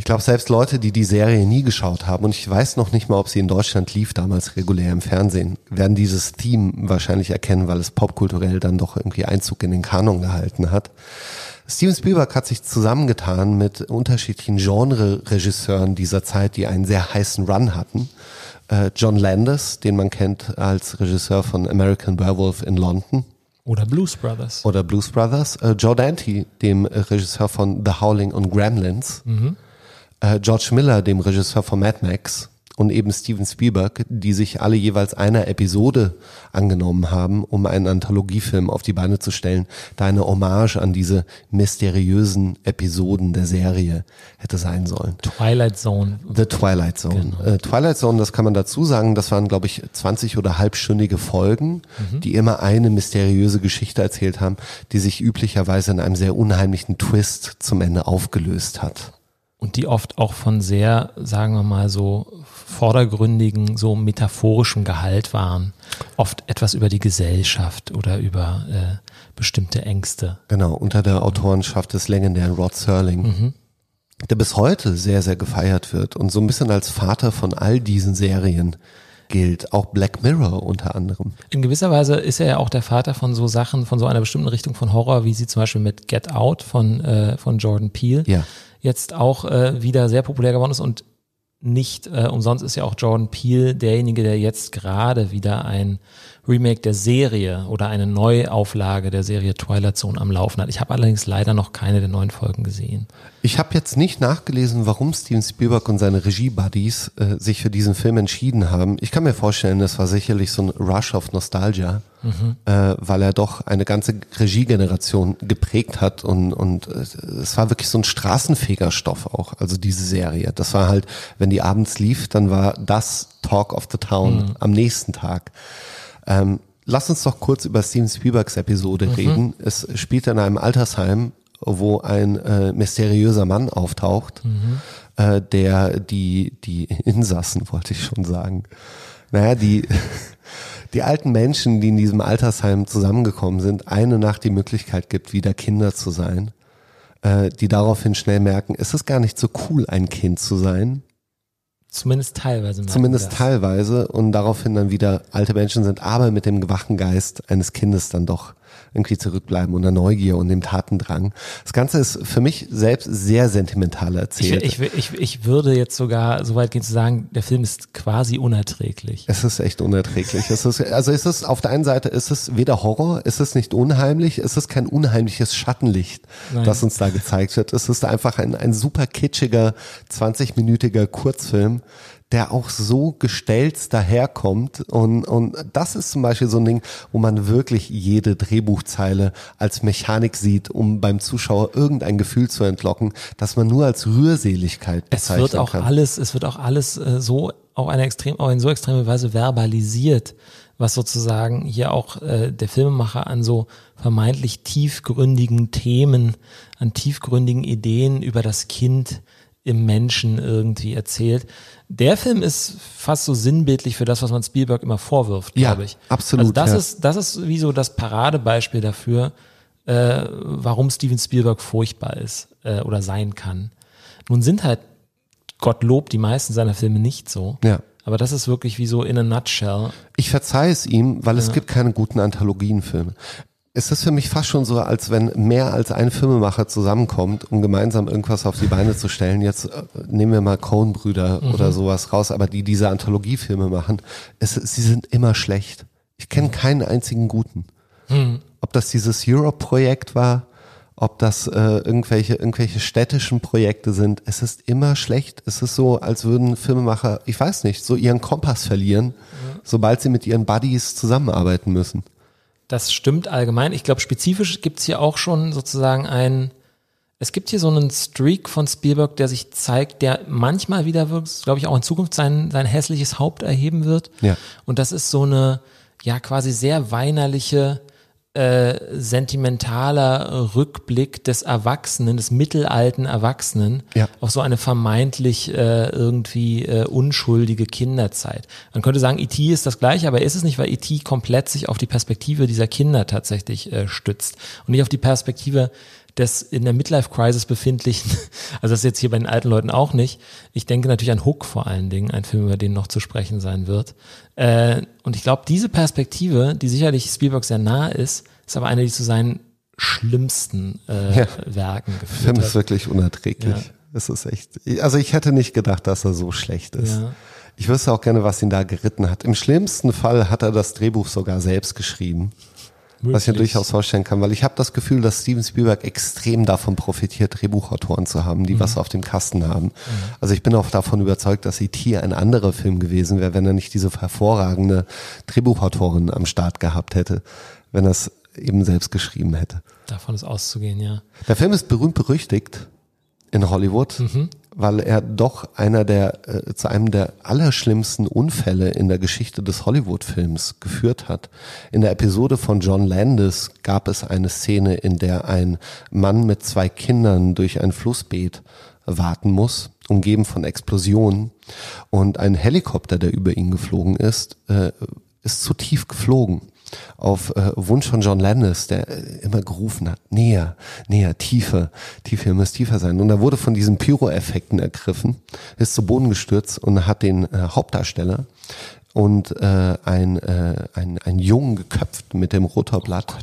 Ich glaube, selbst Leute, die die Serie nie geschaut haben, und ich weiß noch nicht mal, ob sie in Deutschland lief, damals regulär im Fernsehen, werden dieses Theme wahrscheinlich erkennen, weil es popkulturell dann doch irgendwie Einzug in den Kanon gehalten hat. Steven Spielberg hat sich zusammengetan mit unterschiedlichen Genre-Regisseuren dieser Zeit, die einen sehr heißen Run hatten. Äh, John Landis, den man kennt als Regisseur von American Werewolf in London. Oder Blues Brothers. Oder Blues Brothers. Äh, Joe Dante, dem Regisseur von The Howling und Gremlins. Mhm äh, George Miller, dem Regisseur von Mad Max und eben Steven Spielberg, die sich alle jeweils einer Episode angenommen haben, um einen Anthologiefilm auf die Beine zu stellen, da eine Hommage an diese mysteriösen Episoden der Serie hätte sein sollen. Twilight Zone. The Twilight Zone. Genau. Äh, Twilight Zone, das kann man dazu sagen, das waren, glaube ich, 20 oder halbstündige Folgen, Mhm. die immer eine mysteriöse Geschichte erzählt haben, die sich üblicherweise in einem sehr unheimlichen Twist zum Ende aufgelöst hat. Und die oft auch von sehr, sagen wir mal so, vordergründigen, so metaphorischem Gehalt waren. Oft etwas über die Gesellschaft oder über äh, bestimmte Ängste. Genau, unter der Autorenschaft des legendären Rod Serling, Mhm. der bis heute sehr, sehr gefeiert wird und so ein bisschen als Vater von all diesen Serien gilt. Auch Black Mirror unter anderem. In gewisser Weise ist er ja auch der Vater von so Sachen, von so einer bestimmten Richtung von Horror, wie sie zum Beispiel mit Get Out von, äh, von Jordan Peele Ja. Jetzt auch äh, wieder sehr populär geworden ist und nicht äh, umsonst ist ja auch Jordan Peele derjenige, der jetzt gerade wieder ein Remake der Serie oder eine Neuauflage der Serie Twilight Zone am Laufen hat. Ich habe allerdings leider noch keine der neuen Folgen gesehen. Ich habe jetzt nicht nachgelesen, warum Steven Spielberg und seine Regie-Buddies äh, sich für diesen Film entschieden haben. Ich kann mir vorstellen, das war sicherlich so ein Rush of Nostalgia, Mhm. äh, weil er doch eine ganze Regiegeneration geprägt hat und, und äh, es war wirklich so ein Straßenfegerstoff auch, also diese Serie. Das war halt, wenn die abends lief, dann war das Talk of the Town Mhm. am nächsten Tag. Ähm, lass uns doch kurz über Steven Spielbergs Episode Mhm. reden. Es spielt in einem Altersheim, wo ein äh, mysteriöser Mann auftaucht, Mhm. äh, der die, die Insassen, wollte ich schon sagen. Naja, die, die alten Menschen, die in diesem Altersheim zusammengekommen sind, eine Nacht die Möglichkeit gibt, wieder Kinder zu sein, äh, die daraufhin schnell merken, es ist gar nicht so cool, ein Kind zu sein. Zumindest teilweise. merken Zumindest teilweise und daraufhin dann wieder alte Menschen sind, aber mit dem gewachten Geist eines Kindes dann doch irgendwie zurückbleiben und der Neugier und dem Tatendrang. Das Ganze ist für mich selbst sehr sentimental Ich, erzählt. ich, ich, ich würde jetzt sogar so weit gehen zu sagen, der Film ist quasi unerträglich. es ist echt unerträglich. Es ist, also es ist auf der einen Seite ist es weder Horror, es ist nicht unheimlich, es ist kein unheimliches Schattenlicht, Nein. das uns da gezeigt wird. Es ist einfach ein, ein super kitschiger, 20-minütiger Kurzfilm, der auch so gestelzt daherkommt. Und, und das ist zum Beispiel so ein Ding, wo man wirklich jede Drehbuchzeile als Mechanik sieht, um beim Zuschauer irgendein Gefühl zu entlocken, das man nur als Rührseligkeit Es bezeichnen wird auch kann. alles, es wird auch alles äh, so auf eine extrem, auf eine so extreme Weise verbalisiert, was sozusagen hier auch äh, der Filmemacher an so vermeintlich tiefgründigen Themen, an tiefgründigen Ideen über das Kind im Menschen irgendwie erzählt. Der Film ist fast so sinnbildlich für das, was man Spielberg immer vorwirft, Ja, glaube ich. absolut, Also das ja. ist, das ist wie so das Paradebeispiel dafür, äh, warum Steven Spielberg furchtbar ist äh, oder sein kann. Nun sind halt Gottlob die meisten seiner Filme nicht so. Ja. Aber das ist wirklich wie so in a nutshell. Ich verzeihe es ihm, weil es Ja. gibt keine guten Anthologienfilme. Es ist für mich fast schon so, als wenn mehr als ein Filmemacher zusammenkommt, um gemeinsam irgendwas auf die Beine zu stellen. Jetzt äh, nehmen wir mal Coen-Brüder Mhm. oder sowas raus, aber die diese Anthologiefilme machen, es, sie sind immer schlecht. Ich kenne keinen einzigen guten. Hm. Ob das dieses Europe-Projekt war, ob das äh, irgendwelche, irgendwelche städtischen Projekte sind, es ist immer schlecht. Es ist so, als würden Filmemacher, ich weiß nicht, so ihren Kompass verlieren, sobald sie mit ihren Buddies zusammenarbeiten müssen. Das stimmt allgemein. Ich glaube, spezifisch gibt's hier auch schon sozusagen ein, es gibt hier so einen Streak von Spielberg, der sich zeigt, der manchmal wieder, glaube ich, auch in Zukunft sein, sein hässliches Haupt erheben wird. Ja. Und das ist so eine, ja, quasi sehr weinerliche, äh, sentimentaler Rückblick des Erwachsenen, des mittelalten Erwachsenen Ja. auf so eine vermeintlich äh, irgendwie äh, unschuldige Kinderzeit. Man könnte sagen, E.T. ist das gleiche, aber ist es nicht, weil E.T. komplett sich auf die Perspektive dieser Kinder tatsächlich äh, stützt und nicht auf die Perspektive des in der Midlife-Crisis befindlichen, also das ist jetzt hier bei den alten Leuten auch nicht. Ich denke natürlich an Hook vor allen Dingen, ein Film, über den noch zu sprechen sein wird. Äh, und ich glaube, diese Perspektive, die sicherlich Spielberg sehr nah ist, ist aber eine, die zu seinen schlimmsten äh, Ja. Werken Der Film geführt ist hat. wirklich unerträglich. Ja. Es ist echt, also ich hätte nicht gedacht, dass er so schlecht ist. Ja. Ich wüsste auch gerne, was ihn da geritten hat. Im schlimmsten Fall hat er das Drehbuch sogar selbst geschrieben. Was ich mir Möglich. durchaus vorstellen kann, weil ich habe das Gefühl, dass Steven Spielberg extrem davon profitiert, Drehbuchautoren zu haben, die was auf dem Kasten haben. Also ich bin auch davon überzeugt, dass E.T. ein anderer Film gewesen wäre, wenn er nicht diese hervorragende Drehbuchautorin am Start gehabt hätte, wenn er es eben selbst geschrieben hätte. Davon ist auszugehen, ja. Der Film ist berühmt berüchtigt in Hollywood, weil er doch einer der äh, zu einem der allerschlimmsten Unfälle in der Geschichte des Hollywood-Films geführt hat. In der Episode von John Landis gab es eine Szene, in der ein Mann mit zwei Kindern durch ein Flussbeet warten muss, umgeben von Explosionen und ein Helikopter, der über ihn geflogen ist, äh, ist zu tief geflogen auf äh, Wunsch von John Landis, der äh, immer gerufen hat, näher, näher, tiefer, tiefer, ihr müsst tiefer sein. Und er wurde von diesen Pyro-Effekten ergriffen, ist zu Boden gestürzt und hat den äh, Hauptdarsteller und äh, ein, äh, ein, ein Jungen geköpft mit dem Rotorblatt.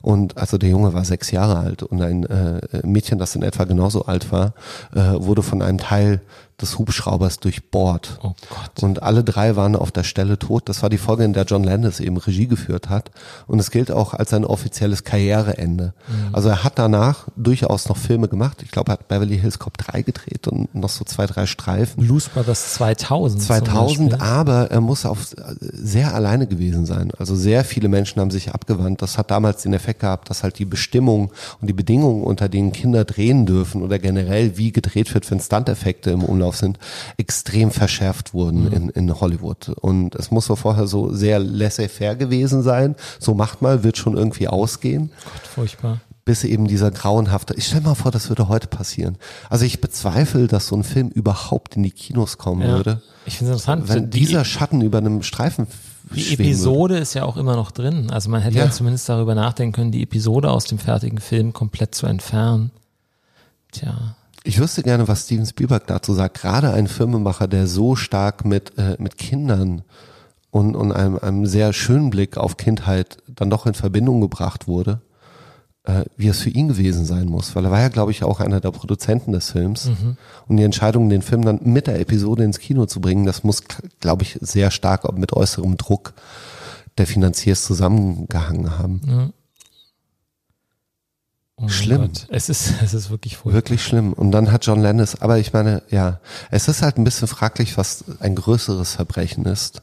und also der Junge war sechs Jahre alt und ein äh, Mädchen, das in etwa genauso alt war, äh, wurde von einem Teil des Hubschraubers durchbohrt. Oh Gott. Und alle drei waren auf der Stelle tot. Das war die Folge, in der John Landis eben Regie geführt hat. Und es gilt auch als sein offizielles Karriereende. Also er hat danach durchaus noch Filme gemacht. Ich glaube, er hat Beverly Hills Cop 3 gedreht und noch so zwei, drei Streifen. Blues Brothers 2000. zum 2000, Beispiel. aber er muss auf sehr alleine gewesen sein. Also sehr viele Menschen haben sich abgewandt. Das hat damals den Effekt gehabt, dass halt die Bestimmung und die Bedingungen, unter denen Kinder drehen dürfen oder generell wie gedreht wird, wenn Stunt-Effekte im Umlauf sind, extrem verschärft wurden in, in Hollywood. Und es muss so vorher so sehr laissez-faire gewesen sein. So macht mal, wird schon irgendwie ausgehen Gott, furchtbar. bis eben dieser grauenhafte, ich stell mal vor, das würde heute passieren. Also ich bezweifle, dass so ein Film überhaupt in die Kinos kommen Ja. würde. Ich finde es interessant. Wenn die, dieser Schatten über einem Streifen die würde. Episode ist ja auch immer noch drin. Also man hätte ja. Ja. zumindest darüber nachdenken können, die Episode aus dem fertigen Film komplett zu entfernen. Tja. Ich wüsste gerne, was Steven Spielberg dazu sagt. Gerade ein Filmemacher, der so stark mit, äh, mit Kindern und, und einem, einem sehr schönen Blick auf Kindheit dann doch in Verbindung gebracht wurde, äh, wie es für ihn gewesen sein muss. Weil er war ja, glaube ich, auch einer der Produzenten des Films. Und die Entscheidung, den Film dann mit der Episode ins Kino zu bringen, das muss, glaube ich, sehr stark auch mit äußerem Druck der Finanziers zusammengehangen haben. Oh Schlimm. Gott. Es ist, es ist wirklich furchtbar. Wirklich schlimm. Und dann hat John Landis, aber ich meine, ja, es ist halt ein bisschen fraglich, was ein größeres Verbrechen ist.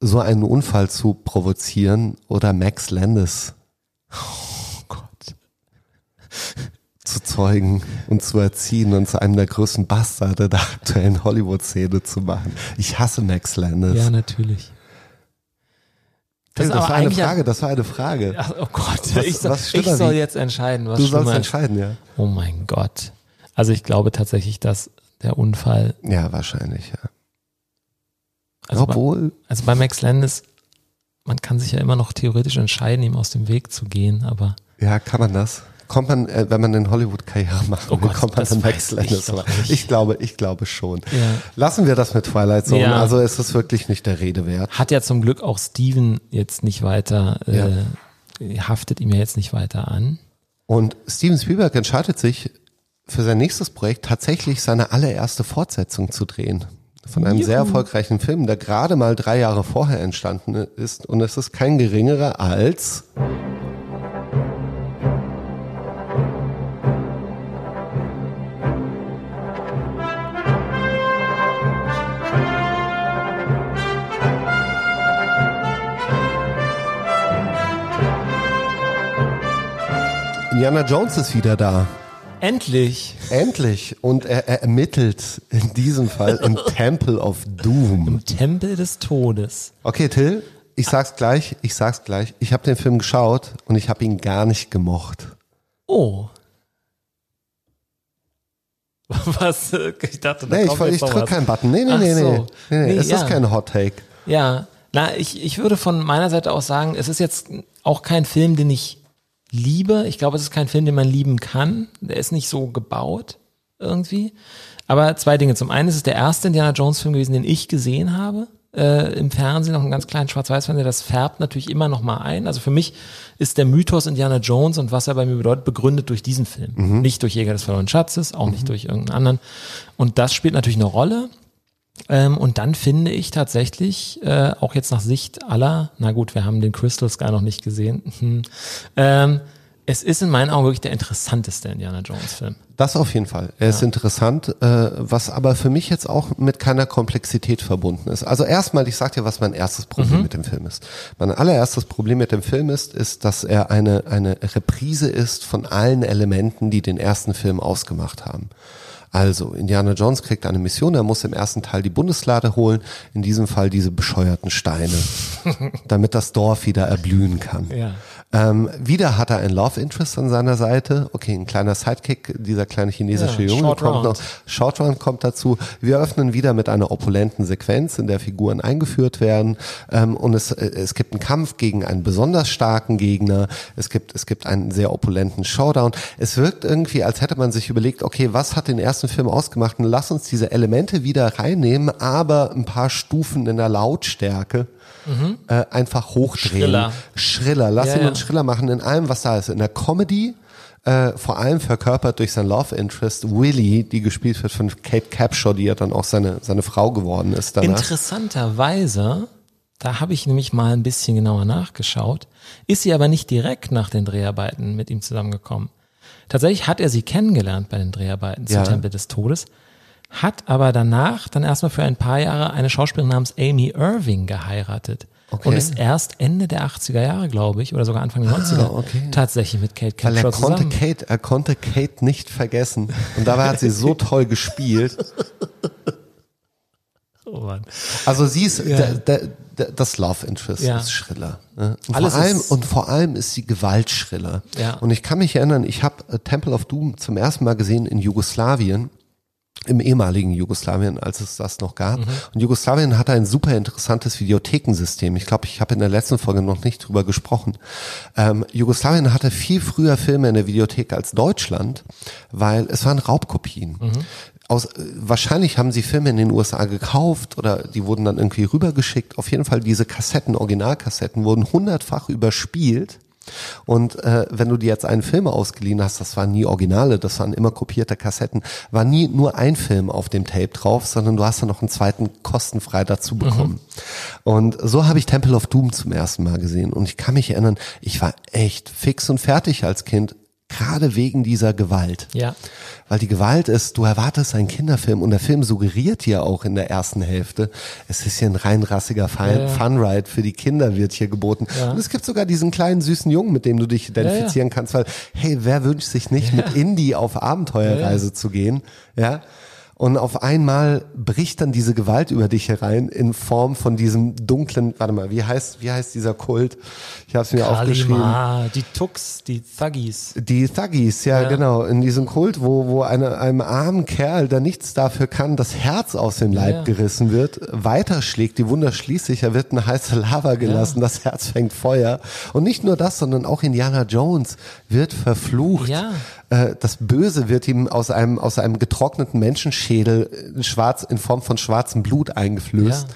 So einen Unfall zu provozieren oder Max Landis Oh Gott. zu zeugen und zu erziehen und zu einem der größten Bastarde der aktuellen Hollywood-Szene zu machen. Ich hasse Max Landis. Ja, natürlich. Das, das war eine Frage, das war eine Frage. Ach, oh Gott, Was- ich, soll, ich soll jetzt entscheiden, was du sollst entscheiden, ja. Oh mein Gott. Also ich glaube tatsächlich, dass der Unfall, Ja, wahrscheinlich, ja. also, bei, Obwohl, also bei Max Landis, man kann sich ja immer noch theoretisch entscheiden, ihm aus dem Weg zu gehen, aber Ja, kann man das? Kommt man, äh, wenn man in Hollywood Karriere macht, Oh Gott, kommt man dann Max ich Landis? Ich glaube, ich glaube schon. Ja. Lassen wir das mit Twilight Zone. Ja. Also es ist wirklich nicht der Rede wert. hat ja zum Glück auch Steven jetzt nicht weiter, äh, haftet ihm ja jetzt nicht weiter an. Und Steven Spielberg entscheidet sich für sein nächstes Projekt tatsächlich seine allererste Fortsetzung zu drehen. Von einem sehr erfolgreichen Film, der gerade mal drei Jahre vorher entstanden ist. Und es ist kein geringerer als Indiana Jones ist wieder da. Endlich! Endlich. Und er, er ermittelt in diesem Fall im Temple of Doom. Tempel des Todes. Okay, Till, ich sag's gleich, ich sag's gleich. Ich habe den Film geschaut und ich habe ihn gar nicht gemocht. Oh. Was? Ich dachte, da Nee, kommt ich, ich noch drück was. keinen Button. Nee, nee, nee, nee. so. nee, nee. Nee, Es ja. ist kein Hot Take. Ja, na, ich, ich würde von meiner Seite aus sagen, es ist jetzt auch kein Film, den ich liebe. Ich glaube, es ist kein Film, den man lieben kann. Der ist nicht so gebaut irgendwie. Aber zwei Dinge. Zum einen ist es der erste Indiana Jones Film gewesen, den ich gesehen habe. Äh, im Fernsehen, noch einen ganz kleinen Schwarz-Weiß-Fernseher, das färbt natürlich immer noch mal ein. Also für mich ist der Mythos Indiana Jones und was er bei mir bedeutet, begründet durch diesen Film. Nicht durch Jäger des verlorenen Schatzes, auch nicht durch irgendeinen anderen. Und das spielt natürlich eine Rolle. Ähm, und dann finde ich tatsächlich, äh, auch jetzt nach Sicht aller, na gut, wir haben den Crystal Sky noch nicht gesehen, hm, ähm, es ist in meinen Augen wirklich der interessanteste Indiana Jones Film. Das auf jeden Fall. Er ist interessant, äh, was aber für mich jetzt auch mit keiner Komplexität verbunden ist. Also erstmal, ich sag dir, was mein erstes Problem Mhm. mit dem Film ist. Mein allererstes Problem mit dem Film ist, ist, dass er eine, eine Reprise ist von allen Elementen, die den ersten Film ausgemacht haben. Also, Indiana Jones kriegt eine Mission, er muss im ersten Teil die Bundeslade holen, in diesem Fall diese bescheuerten Steine, damit das Dorf wieder erblühen kann. Ja. Ähm, wieder hat er ein Love Interest an seiner Seite. Okay, ein kleiner Sidekick, dieser kleine chinesische Ja, Junge Short kommt Round. noch. Short Round kommt dazu. Wir öffnen wieder mit einer opulenten Sequenz, in der Figuren eingeführt werden. Ähm, und es, äh, es gibt einen Kampf gegen einen besonders starken Gegner. Es gibt, es gibt einen sehr opulenten Showdown. Es wirkt irgendwie, als hätte man sich überlegt, okay, was hat den ersten Film ausgemacht? Und lass uns diese Elemente wieder reinnehmen, aber ein paar Stufen in der Lautstärke äh, einfach hochdrehen. Schriller. Schriller. Lass Ja, ihn ja. uns Schriller machen in allem, was da ist. In der Comedy, äh, vor allem verkörpert durch sein Love Interest Willy, die gespielt wird von Kate Capshaw, die ja dann auch seine, seine Frau geworden ist danach. Interessanterweise, da habe ich nämlich mal ein bisschen genauer nachgeschaut, ist sie aber nicht direkt nach den Dreharbeiten mit ihm zusammengekommen. Tatsächlich hat er sie kennengelernt bei den Dreharbeiten Ja. zu Tempel des Todes, hat aber danach dann erstmal für ein paar Jahre eine Schauspielerin namens Amy Irving geheiratet. Okay. Und ist erst Ende der 80er Jahre, glaube ich, oder sogar Anfang der 90er, Ah, okay. tatsächlich mit Kate Weil er Capshaw konnte zusammen. Kate, er konnte Kate nicht vergessen. Und dabei hat sie so toll gespielt. Oh Mann. Also sie ist, Ja. der, der, das Love Interest Ja. ist Schriller. ne? Und, Alles vor allem, ist- und vor allem ist sie Gewaltschriller. Ja. Und ich kann mich erinnern, ich habe äh, Temple of Doom zum ersten Mal gesehen in Jugoslawien. Im ehemaligen Jugoslawien, als es das noch gab. Mhm. Und Jugoslawien hatte ein super interessantes Videothekensystem. Ich glaube, ich habe in der letzten Folge noch nicht drüber gesprochen. Ähm, Jugoslawien hatte viel früher Filme in der Videothek als Deutschland, weil es waren Raubkopien. Mhm. Aus, wahrscheinlich haben sie Filme in den USA gekauft oder die wurden dann irgendwie rübergeschickt. Auf jeden Fall diese Kassetten, Originalkassetten wurden hundertfach überspielt. Und äh, wenn du dir jetzt einen Film ausgeliehen hast, das waren nie Originale, das waren immer kopierte Kassetten, war nie nur ein Film auf dem Tape drauf, sondern du hast dann noch einen zweiten kostenfrei dazu bekommen. Und so habe ich Temple of Doom zum ersten Mal gesehen. Und ich kann mich erinnern, ich war echt fix und fertig als Kind, gerade wegen dieser Gewalt. Ja. Weil die Gewalt ist, du erwartest einen Kinderfilm und der Film suggeriert dir auch in der ersten Hälfte, es ist hier ein rein rassiger Fun, Ja, ja. Funride für die Kinder wird hier geboten. Ja. Und es gibt sogar diesen kleinen süßen Jungen, mit dem du dich identifizieren kannst, weil, hey, wer wünscht sich nicht mit Indie auf Abenteuerreise zu gehen? Ja. Und auf einmal bricht dann diese Gewalt über dich herein in Form von diesem dunklen, warte mal, wie heißt, wie heißt dieser Kult? Ich habe es mir aufgeschrieben. Kalima, die Tux, die Thuggies. Die Thuggies, ja, Ja. genau, in diesem Kult, wo, wo eine, einem armen Kerl, der nichts dafür kann, das Herz aus dem Leib Ja. gerissen wird, weiterschlägt, die Wunder schließt sich, er wird in heiße Lava gelassen, das Herz fängt Feuer. Und nicht nur das, sondern auch Indiana Jones wird verflucht. Ja. Äh, Das Böse wird ihm aus einem, aus einem getrockneten Menschenschädel in schwarz, in Form von schwarzem Blut eingeflößt. Ja.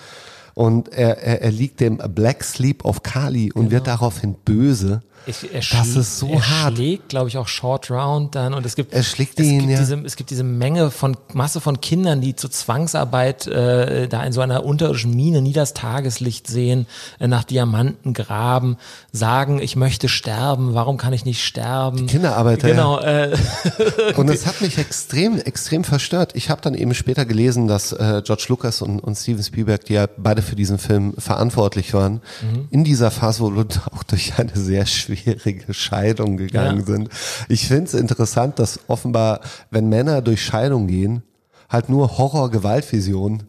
Und er, er, er liegt dem Black Sleep of Kali und wird daraufhin böse. Ich, er Das ist so er hart. schlägt, glaube ich, auch Short Round dann und es gibt Er schlägt es ihn, gibt ja. diese, es gibt diese Menge von Masse von Kindern, die zur Zwangsarbeit äh, da in so einer unterirdischen Mine nie das Tageslicht sehen, äh, nach Diamanten graben, sagen, ich möchte sterben, warum kann ich nicht sterben? Kinderarbeiter, Genau, äh, Und es hat mich extrem, extrem verstört. Ich habe dann eben später gelesen, dass äh, George Lucas und, und Steven Spielberg, die ja beide für diesen Film verantwortlich waren, Mhm. in dieser Phase wohl auch durch eine sehr schwierige Scheidung gegangen Ja. sind. Ich finde es interessant, dass offenbar, wenn Männer durch Scheidung gehen, halt nur Horror-Gewaltvisionen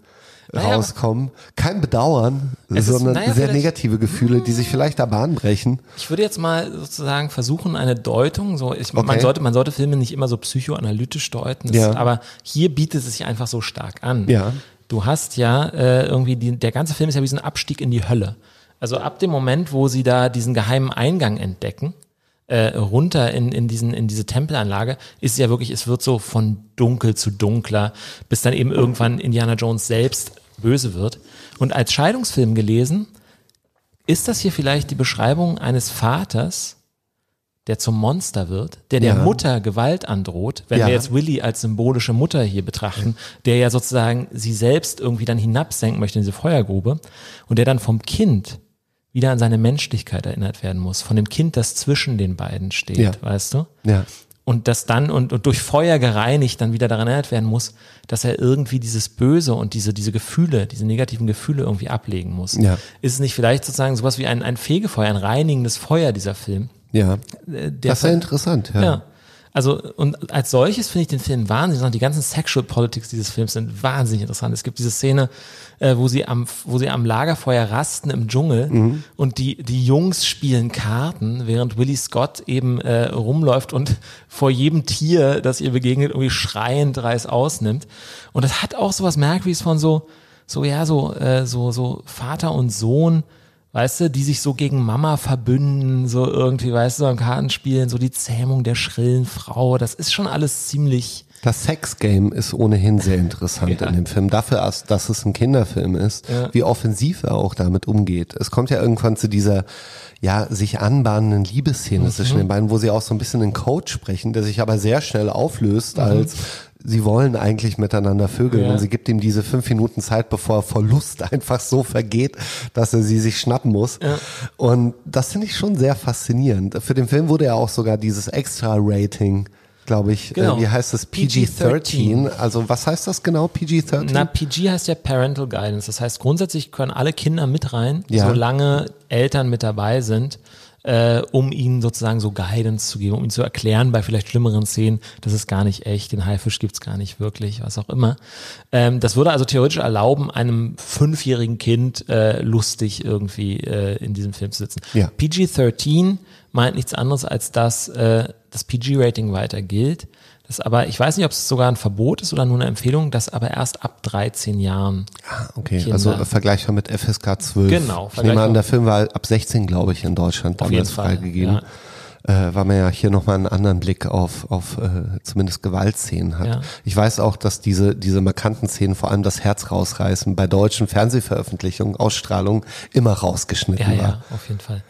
Naja, rauskommen. Kein Bedauern, Es ist- sondern naja, sehr negative Gefühle, die sich vielleicht da Bahn brechen. Ich würde jetzt mal sozusagen versuchen, eine Deutung, so ich, man Okay. sollte, man sollte Filme nicht immer so psychoanalytisch deuten, das, Ja. aber hier bietet es sich einfach so stark an. Ja. Du hast ja äh, irgendwie, die, der ganze Film ist ja wie so ein Abstieg in die Hölle. Also ab dem Moment, wo sie da diesen geheimen Eingang entdecken, äh, runter in, in, diesen, in diese Tempelanlage, ist ja wirklich, es wird so von dunkel zu dunkler, bis dann eben irgendwann Indiana Jones selbst böse wird. Und als Scheidungsfilm gelesen, ist das hier vielleicht die Beschreibung eines Vaters, der zum Monster wird, der der Ja. Mutter Gewalt androht, wenn Ja. wir jetzt Willy als symbolische Mutter hier betrachten, der ja sozusagen sie selbst irgendwie dann hinabsenken möchte in diese Feuergrube und der dann vom Kind wieder an seine Menschlichkeit erinnert werden muss, von dem Kind, das zwischen den beiden steht, Ja. weißt du? Ja. Und das dann und, und durch Feuer gereinigt dann wieder daran erinnert werden muss, dass er irgendwie dieses Böse und diese, diese Gefühle, diese negativen Gefühle irgendwie ablegen muss. Ja. Ist es nicht vielleicht sozusagen sowas wie ein, ein Fegefeuer, ein reinigendes Feuer, dieser Film? Ja. Äh, Das ist ja interessant, ja. ja. Also, und als solches finde ich den Film wahnsinnig interessant. Die ganzen Sexual Politics dieses Films sind wahnsinnig interessant. Es gibt diese Szene, äh, wo sie am, wo sie am Lagerfeuer rasten im Dschungel Mhm. und die, die Jungs spielen Karten, während Willie Scott eben äh, rumläuft und vor jedem Tier, das ihr begegnet, irgendwie schreiend Reis ausnimmt. Und das hat auch sowas Merkwürdiges von so, so, ja, so, äh, so, so Vater und Sohn, weißt du, die sich so gegen Mama verbünden, so irgendwie, weißt du, so Kartenspielen, so die Zähmung der schrillen Frau, das ist schon alles ziemlich, Das Sexgame ist ohnehin sehr interessant Ja. in dem Film. Dafür, dass es ein Kinderfilm ist, Ja. wie offensiv er auch damit umgeht. Es kommt ja irgendwann zu dieser, ja, sich anbahnenden Liebesszene zwischen den beiden, wo sie auch so ein bisschen einen Code sprechen, der sich aber sehr schnell auflöst, als sie wollen eigentlich miteinander vögeln Ja. und sie gibt ihm diese fünf Minuten Zeit, bevor Verlust einfach so vergeht, dass er sie sich schnappen muss. Und das finde ich schon sehr faszinierend. Für den Film wurde ja auch sogar dieses Extra-Rating glaube ich, Genau. äh, wie heißt das? PG-13. Also was heißt das genau, PG-13? na, PG heißt ja Parental Guidance, das heißt grundsätzlich können alle Kinder mit rein, Ja. solange Eltern mit dabei sind, äh, um ihnen sozusagen so Guidance zu geben, um ihnen zu erklären bei vielleicht schlimmeren Szenen, das ist gar nicht echt, den Haifisch gibt's gar nicht wirklich, was auch immer. Ähm, das würde also theoretisch erlauben, einem fünfjährigen Kind äh, lustig irgendwie äh, in diesem Film zu sitzen. Ja. PG-13 meint nichts anderes als dass äh, das PG-Rating weiter gilt. Das aber, ich weiß nicht, ob es sogar ein Verbot ist oder nur eine Empfehlung, das aber erst ab 13 Jahren. Okay, Kinder. also äh, vergleichbar mit FSK 12. Genau, Ich nehme an, der Film war ab 16, glaube ich, in Deutschland Auf damals freigegeben. Äh, weil man ja hier nochmal einen anderen Blick auf, auf äh, zumindest Gewaltszenen hat. Ja. Ich weiß auch, dass diese, diese markanten Szenen, vor allem das Herz rausreißen, bei deutschen Fernsehveröffentlichungen, Ausstrahlungen immer rausgeschnitten Ja, war. ja, auf jeden Fall.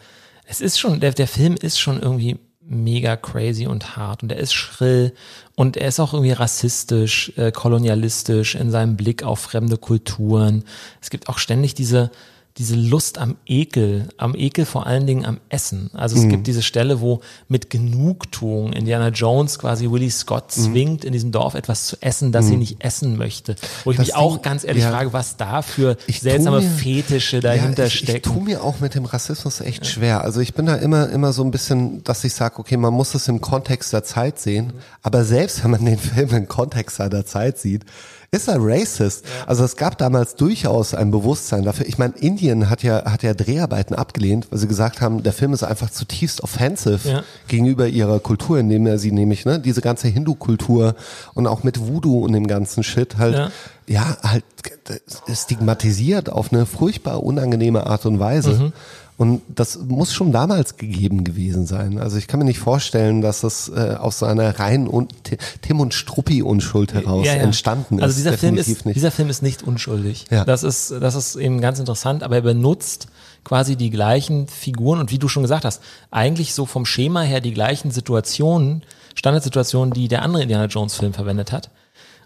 Es ist schon, der, der Film ist schon irgendwie mega crazy und hart und er ist schrill und er ist auch irgendwie rassistisch, äh, kolonialistisch in seinem Blick auf fremde Kulturen. Es gibt auch ständig diese, diese Lust am Ekel, am Ekel vor allen Dingen am Essen. Also es Mhm. gibt diese Stelle, wo mit Genugtuung Indiana Jones quasi Willie Scott zwingt, in diesem Dorf etwas zu essen, das sie Mhm. nicht essen möchte. Wo ich Das mich auch Ding- ganz ehrlich ja. frage, was da für Ich seltsame mir- Fetische dahinter ja, ich, Ich stecken. tue mir auch mit dem Rassismus echt schwer. Also ich bin da immer, immer so ein bisschen, dass ich sage, okay, man muss es im Kontext der Zeit sehen. Aber selbst wenn man den Film im Kontext seiner Zeit sieht, ist er racist. Also es gab damals durchaus ein Bewusstsein dafür. Ich meine, Indien hat ja, hat ja Dreharbeiten abgelehnt, weil sie gesagt haben, der Film ist einfach zutiefst offensive Ja. gegenüber ihrer Kultur, indem er sie nämlich, ne, diese ganze Hindu-Kultur und auch mit Voodoo und dem ganzen Shit halt, Ja. ja, halt äh, stigmatisiert auf eine furchtbar unangenehme Art und Weise. Mhm. Und das muss schon damals gegeben gewesen sein. Also ich kann mir nicht vorstellen, dass das äh, aus so einer reinen und Tim und Struppi Unschuld heraus Ja, ja. entstanden ist. Also dieser Film ist, nicht. dieser Film ist nicht unschuldig. Ja. Das ist, das ist eben ganz interessant, aber er benutzt quasi die gleichen Figuren und wie du schon gesagt hast, eigentlich so vom Schema her die gleichen Situationen, Standardsituationen, die der andere Indiana Jones Film verwendet hat.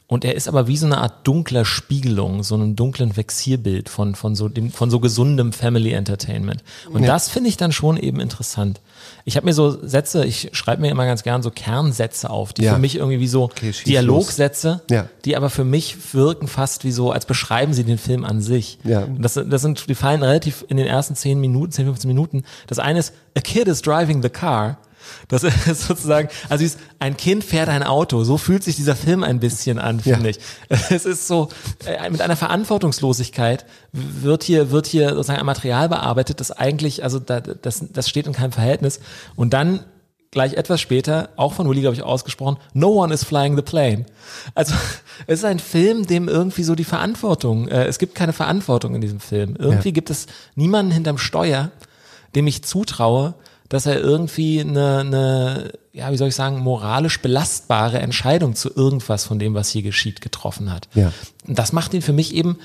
Und er ist aber wie so eine Art dunkler Spiegelung, so einem dunklen Vexierbild von, von so dem, von so gesundem Family Entertainment. Und Ja. das finde ich dann schon eben interessant. Ich habe mir so Sätze, ich schreibe mir immer ganz gern so Kernsätze auf, die Ja. für mich irgendwie wie so Okay, Dialogsätze, Ja. die aber für mich wirken fast wie so, als beschreiben sie den Film an sich. Ja. Und das, das sind, die fallen relativ in den ersten 10 Minuten, 10, 15 Minuten. Das eine ist, a kid is driving the car. Das ist sozusagen, also ist, ein Kind fährt ein Auto. So fühlt sich dieser Film ein bisschen an, finde Ja. ich. Es ist so, äh, mit einer Verantwortungslosigkeit wird hier, wird hier sozusagen ein Material bearbeitet, das eigentlich, also da, das, das steht in keinem Verhältnis. Und dann gleich etwas später, auch von Willy, glaube ich, ausgesprochen, no one is flying the plane. Also es ist ein Film, dem irgendwie so die Verantwortung, äh, es gibt keine Verantwortung in diesem Film. Irgendwie Ja. gibt es niemanden hinterm Steuer, dem ich zutraue, dass er irgendwie eine, eine, ja, wie soll ich sagen, moralisch belastbare Entscheidung zu irgendwas von dem, was hier geschieht, getroffen hat. Ja. Und das macht ihn für mich eben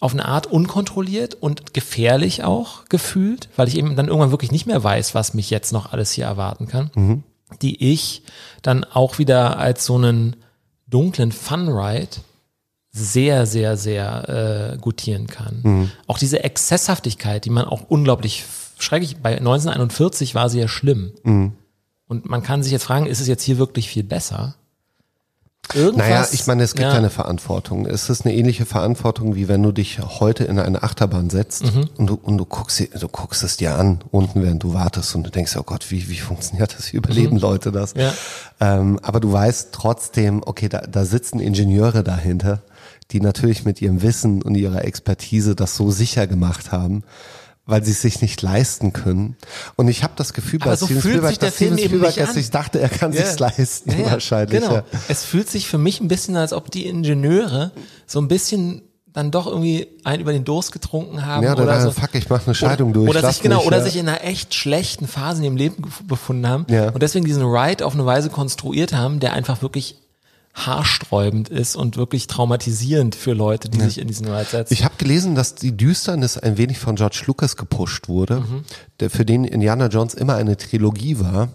auf eine Art unkontrolliert und gefährlich auch gefühlt, weil ich eben dann irgendwann wirklich nicht mehr weiß, was mich jetzt noch alles hier erwarten kann, Mhm. die ich dann auch wieder als so einen dunklen Fun-Ride sehr, sehr, sehr äh, gutieren kann. Mhm. Auch diese Exzesshaftigkeit, die man auch unglaublich schrecklich, bei 1941 war sie ja schlimm. Mhm. Und man kann sich jetzt fragen, ist es jetzt hier wirklich viel besser? Irgendwas, Naja, ich meine, es gibt ja. eine Verantwortung. Es ist eine ähnliche Verantwortung, wie wenn du dich heute in eine Achterbahn setzt Mhm. und, du, und du, guckst, sie- du guckst es dir an, unten, während du wartest und du denkst, oh Gott, wie, wie funktioniert das? Wie überleben Mhm. Leute das? Ja. Ähm, aber du weißt trotzdem, okay, da, da sitzen Ingenieure dahinter, die natürlich mit ihrem Wissen und ihrer Expertise das so sicher gemacht haben, weil sie es sich nicht leisten können. Und ich habe das Gefühl bei so Steven Spielberg, sich dass Steven Spielberg an. sich dachte, er kann Ja. sich's leisten, Ja, ja, wahrscheinlich. Genau. Ja. Es fühlt sich für mich ein bisschen, als ob die Ingenieure so ein bisschen dann doch irgendwie einen über den Durst getrunken haben Ja, oder oder so. fuck, ich mach eine Scheidung durch, Oder sich genau, mich, oder ja. sich in einer echt schlechten Phase in ihrem Leben befunden haben Ja. und deswegen diesen Ride auf eine Weise konstruiert haben, der einfach wirklich haarsträubend ist und wirklich traumatisierend für Leute, die sich in diesen Ride setzen. Ich habe gelesen, dass die Düsternis ein wenig von George Lucas gepusht wurde, Mhm. der für den Indiana Jones immer eine Trilogie war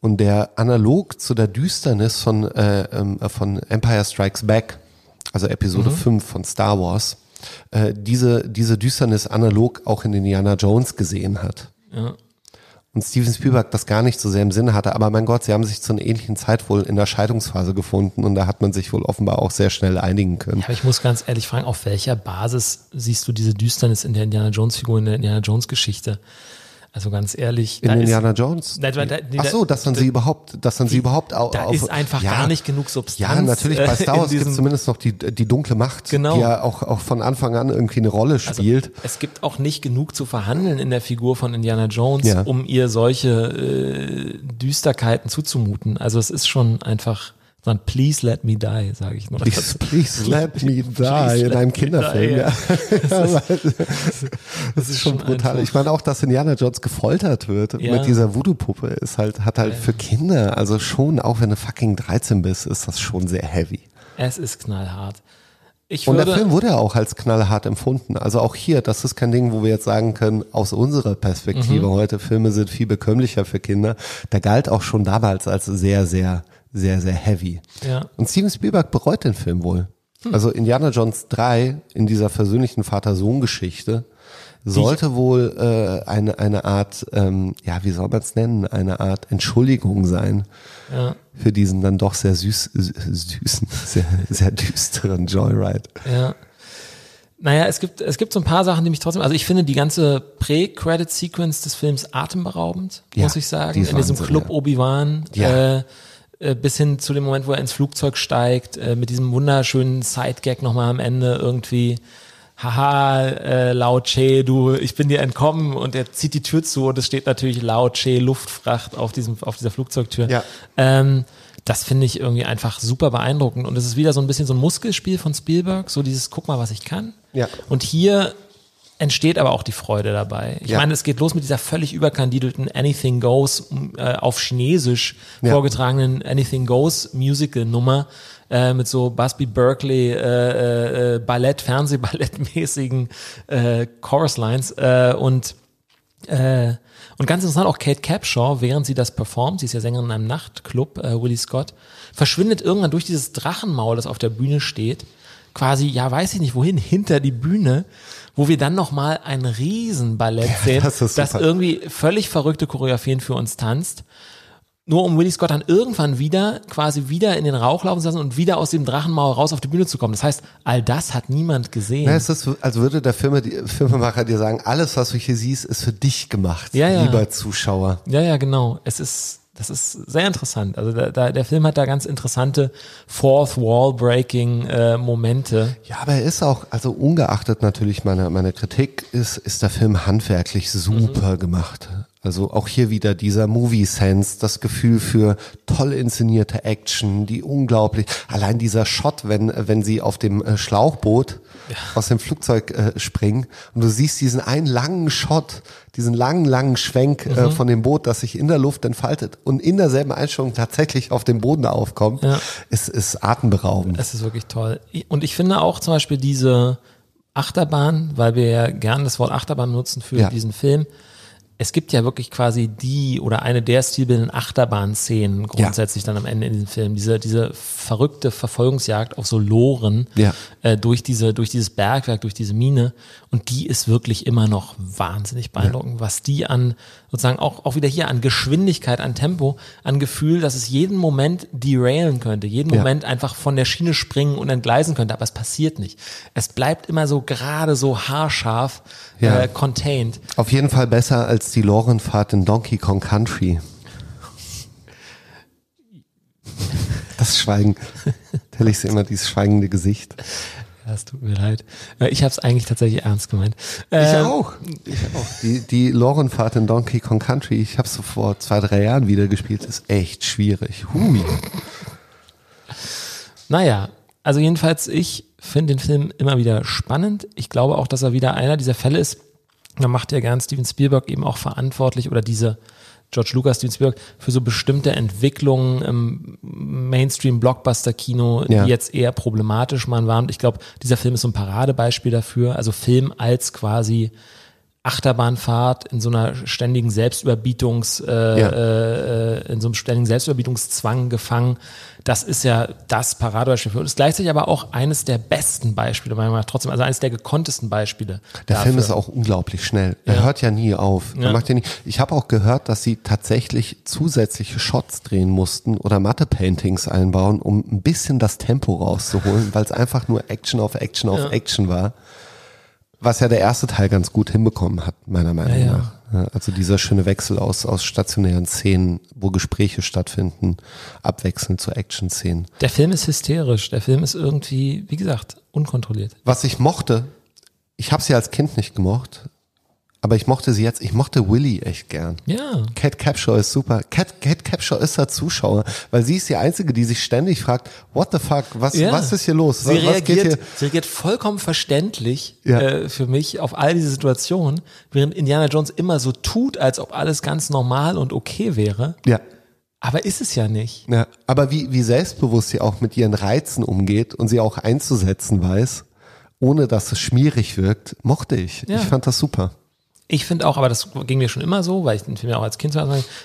und der analog zu der Düsternis von, äh, ähm, von Empire Strikes Back, also Episode Mhm. 5 von Star Wars, äh, diese, diese Düsternis analog auch in Indiana Jones gesehen hat. ja. Und Steven Spielberg das gar nicht so sehr im Sinne hatte, aber mein Gott, sie haben sich zu einer ähnlichen Zeit wohl in der Scheidungsphase gefunden und da hat man sich wohl offenbar auch sehr schnell einigen können. Aber ich muss ganz ehrlich fragen, auf welcher Basis siehst du diese Düsternis in der Indiana Jones Figur, in der Indiana Jones Geschichte? Also ganz ehrlich. In da ist- Indiana Jones? Nein, da- da- Ach so, dass man sie überhaupt, dass man sie überhaupt au- da auf, ist einfach gar nicht genug Substanz, Ja, natürlich, bei äh, Star Wars gibt es zumindest noch die, die dunkle Macht, Genau. die ja auch, auch von Anfang an irgendwie eine Rolle spielt. Es gibt auch nicht genug zu verhandeln in der Figur von Indiana Jones, Ja. um ihr solche äh, Düsterkeiten zuzumuten. Also es ist schon einfach so ein Please let me die, sage ich nur. Please, please let me die Please in einem Kinderfilm. die, Ja. Das ist, Das ist schon brutal. einfach- Ich meine auch, dass Indiana Jones gefoltert wird Ja. mit dieser Voodoo-Puppe ist halt, hat halt für Kinder, also schon, auch wenn du fucking 13 bist, ist das schon sehr heavy. es ist knallhart. Ich Und der Film wurde ja auch als knallhart empfunden. Also auch hier, das ist kein Ding, wo wir jetzt sagen können, aus unserer Perspektive Mhm. heute, Filme sind viel bekömmlicher für Kinder. Der galt auch schon damals als sehr, sehr, sehr, sehr heavy. Ja. Und Steven Spielberg bereut den Film wohl. Also Indiana Jones 3 in dieser versöhnlichen Vater-Sohn-Geschichte sollte wohl äh, eine, eine Art, ähm, ja, wie soll man es nennen, eine Art Entschuldigung sein Ja. für diesen dann doch sehr süß, süßen, sehr, sehr düsteren Joyride. Ja. Naja, es gibt, es gibt so ein paar Sachen, die mich trotzdem, also ich finde die ganze Prä-Credit-Sequence des Films atemberaubend, Ja, muss ich sagen. die In diesem Club ja. Obi-Wan, Ja. äh, bis hin zu dem Moment, wo er ins Flugzeug steigt, äh, mit diesem wunderschönen Side-Gag nochmal am Ende irgendwie, haha, äh, Lao Che, du, ich bin dir entkommen und er zieht die Tür zu und es steht natürlich Lao Che Luftfracht auf diesem, auf dieser Flugzeugtür. Ja. Ähm, das finde ich irgendwie einfach super beeindruckend. Und es ist wieder so ein bisschen so ein Muskelspiel von Spielberg, so dieses Guck mal, was ich kann. Ja. Und hier entsteht aber auch die Freude dabei. Ich Ja. meine, es geht los mit dieser völlig überkandidelten Anything Goes äh, auf Chinesisch Ja. vorgetragenen Anything Goes Musical Nummer äh, mit so Busby Berkeley äh, äh, Ballett, Fernsehballettmäßigen äh, Chorus Lines äh, und äh, und ganz interessant auch Kate Capshaw, während sie das performt, sie ist ja Sängerin in einem Nachtclub, äh, Willie Scott, verschwindet irgendwann durch dieses Drachenmaul, das auf der Bühne steht, quasi, ja, weiß ich nicht wohin, hinter die Bühne, wo wir dann nochmal ein Riesenballett sehen, das das irgendwie völlig verrückte Choreografien für uns tanzt. Nur um Willie Scott dann irgendwann wieder, quasi wieder in den Rauch laufen zu lassen und wieder aus dem Drachenmaul raus auf die Bühne zu kommen. Das heißt, all das hat niemand gesehen. Ja, es ist, als würde der Filme, die, Filmemacher dir sagen, alles, was du hier siehst, ist für dich gemacht, Ja, ja. lieber Zuschauer. Ja, ja, genau. Es ist, das ist sehr interessant. Also da, da, der Film hat da ganz interessante Fourth Wall Breaking äh, Momente. Ja, aber er ist auch, also ungeachtet natürlich meiner, meiner Kritik, ist, ist der Film handwerklich super gemacht. Also auch hier wieder dieser Movie-Sense, das Gefühl für toll inszenierte Action, die unglaublich, allein dieser Shot, wenn, wenn sie auf dem äh, Schlauchboot aus dem Flugzeug äh, springen und du siehst diesen einen langen Shot, diesen langen, langen Schwenk äh, Mhm. von dem Boot, das sich in der Luft entfaltet und in derselben Einstellung tatsächlich auf dem Boden aufkommt, Ja. ist, ist atemberaubend. Es ist wirklich toll. Und ich finde auch zum Beispiel diese Achterbahn, weil wir ja gern das Wort Achterbahn nutzen für Ja. diesen Film. Es gibt ja wirklich quasi die oder eine der stilbildenden Achterbahn-Szenen grundsätzlich dann am Ende in diesem Film. Diese, diese verrückte Verfolgungsjagd auf so Loren Ja. äh, durch, diese, durch dieses Bergwerk, durch diese Mine. Und die ist wirklich immer noch wahnsinnig beeindruckend, was die an sozusagen auch, auch wieder hier an Geschwindigkeit, an Tempo, an Gefühl, dass es jeden Moment derailen könnte, jeden Ja. Moment einfach von der Schiene springen und entgleisen könnte, aber es passiert nicht. Es bleibt immer so gerade so haarscharf Ja. äh, contained. Auf jeden Fall besser als die Lorenfahrt in Donkey Kong Country. Das Schweigen. Tell ich sie immer, dieses schweigende Gesicht. Es tut mir leid. Äh, Ich habe es eigentlich tatsächlich ernst gemeint. Ich Ähm, auch. Ich auch. Die, die Lorenfahrt in Donkey Kong Country, ich habe so vor zwei, drei Jahren wieder gespielt, ist echt schwierig. Hui. Naja, also jedenfalls, ich finde den Film immer wieder spannend. Ich glaube auch, dass er wieder einer dieser Fälle ist. Da macht ja gern Steven Spielberg eben auch verantwortlich oder diese George Lucas, Steven Spielberg für so bestimmte Entwicklungen im Mainstream-Blockbuster-Kino, Ja. die jetzt eher problematisch mal waren. Und ich glaube, dieser Film ist so ein Paradebeispiel dafür. Also Film als quasi Achterbahnfahrt in so einer ständigen Selbstüberbietungs, äh, Ja. äh, in so einem ständigen Selbstüberbietungszwang gefangen. Das ist ja das Paradebeispiel für uns. Ist gleichzeitig aber auch eines der besten Beispiele, meiner Meinung nach, trotzdem, also eines der gekonntesten Beispiele. Der dafür. Film ist auch unglaublich schnell. Er Ja. hört ja nie auf. Er Ja. macht ja nie. Ich habe auch gehört, dass sie tatsächlich zusätzliche Shots drehen mussten oder Matte-Paintings einbauen, um ein bisschen das Tempo rauszuholen, weil es einfach nur Action auf Action auf. Action war. Was ja der erste Teil ganz gut hinbekommen hat, meiner Meinung Ja, nach. Ja, Also dieser schöne Wechsel aus, aus stationären Szenen, wo Gespräche stattfinden, abwechselnd zu Action-Szenen. Der Film ist hysterisch. Der Film ist irgendwie, wie gesagt, unkontrolliert. Was ich mochte, ich habe sie als Kind nicht gemocht, aber ich mochte sie jetzt, ich mochte Willy echt gern. Ja. Cat Capshaw ist super. Cat, Cat Capshaw ist der Zuschauer, weil sie ist die Einzige, die sich ständig fragt, what the fuck, was, Ja. was ist hier los? Sie was, was reagiert, geht hier? sie reagiert vollkommen verständlich Ja. äh, für mich auf all diese Situationen, während Indiana Jones immer so tut, als ob alles ganz normal und okay wäre. Ja. Aber ist es ja nicht. ja. Aber wie, wie selbstbewusst sie auch mit ihren Reizen umgeht und sie auch einzusetzen weiß, ohne dass es schmierig wirkt, mochte ich. Ja. Ich fand das super. Ich finde auch, aber das ging mir schon immer so, weil ich den Film ja auch als Kind so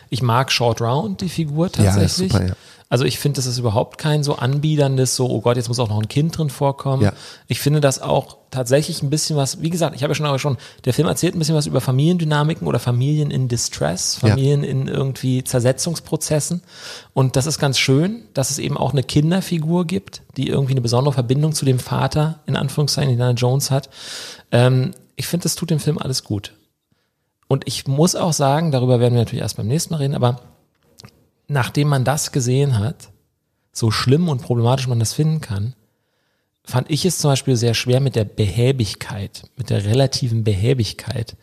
ich mag Short Round, die Figur Ja, tatsächlich. super, ja. Also ich finde, das ist überhaupt kein so anbiederndes, so, oh Gott, jetzt muss auch noch ein Kind drin vorkommen. Ja. Ich finde das auch tatsächlich ein bisschen was, wie gesagt, ich habe ja schon, aber schon, der Film erzählt ein bisschen was über Familiendynamiken oder Familien in Distress, Ja. Familien in irgendwie Zersetzungsprozessen. Und das ist ganz schön, dass es eben auch eine Kinderfigur gibt, die irgendwie eine besondere Verbindung zu dem Vater, in Anführungszeichen, Indiana Jones hat. Ähm, ich finde, das tut dem Film alles gut. Und ich muss auch sagen, darüber werden wir natürlich erst beim nächsten Mal reden, aber nachdem man das gesehen hat, so schlimm und problematisch man das finden kann, fand ich es zum Beispiel sehr schwer mit der Behäbigkeit, mit der relativen Behäbigkeit,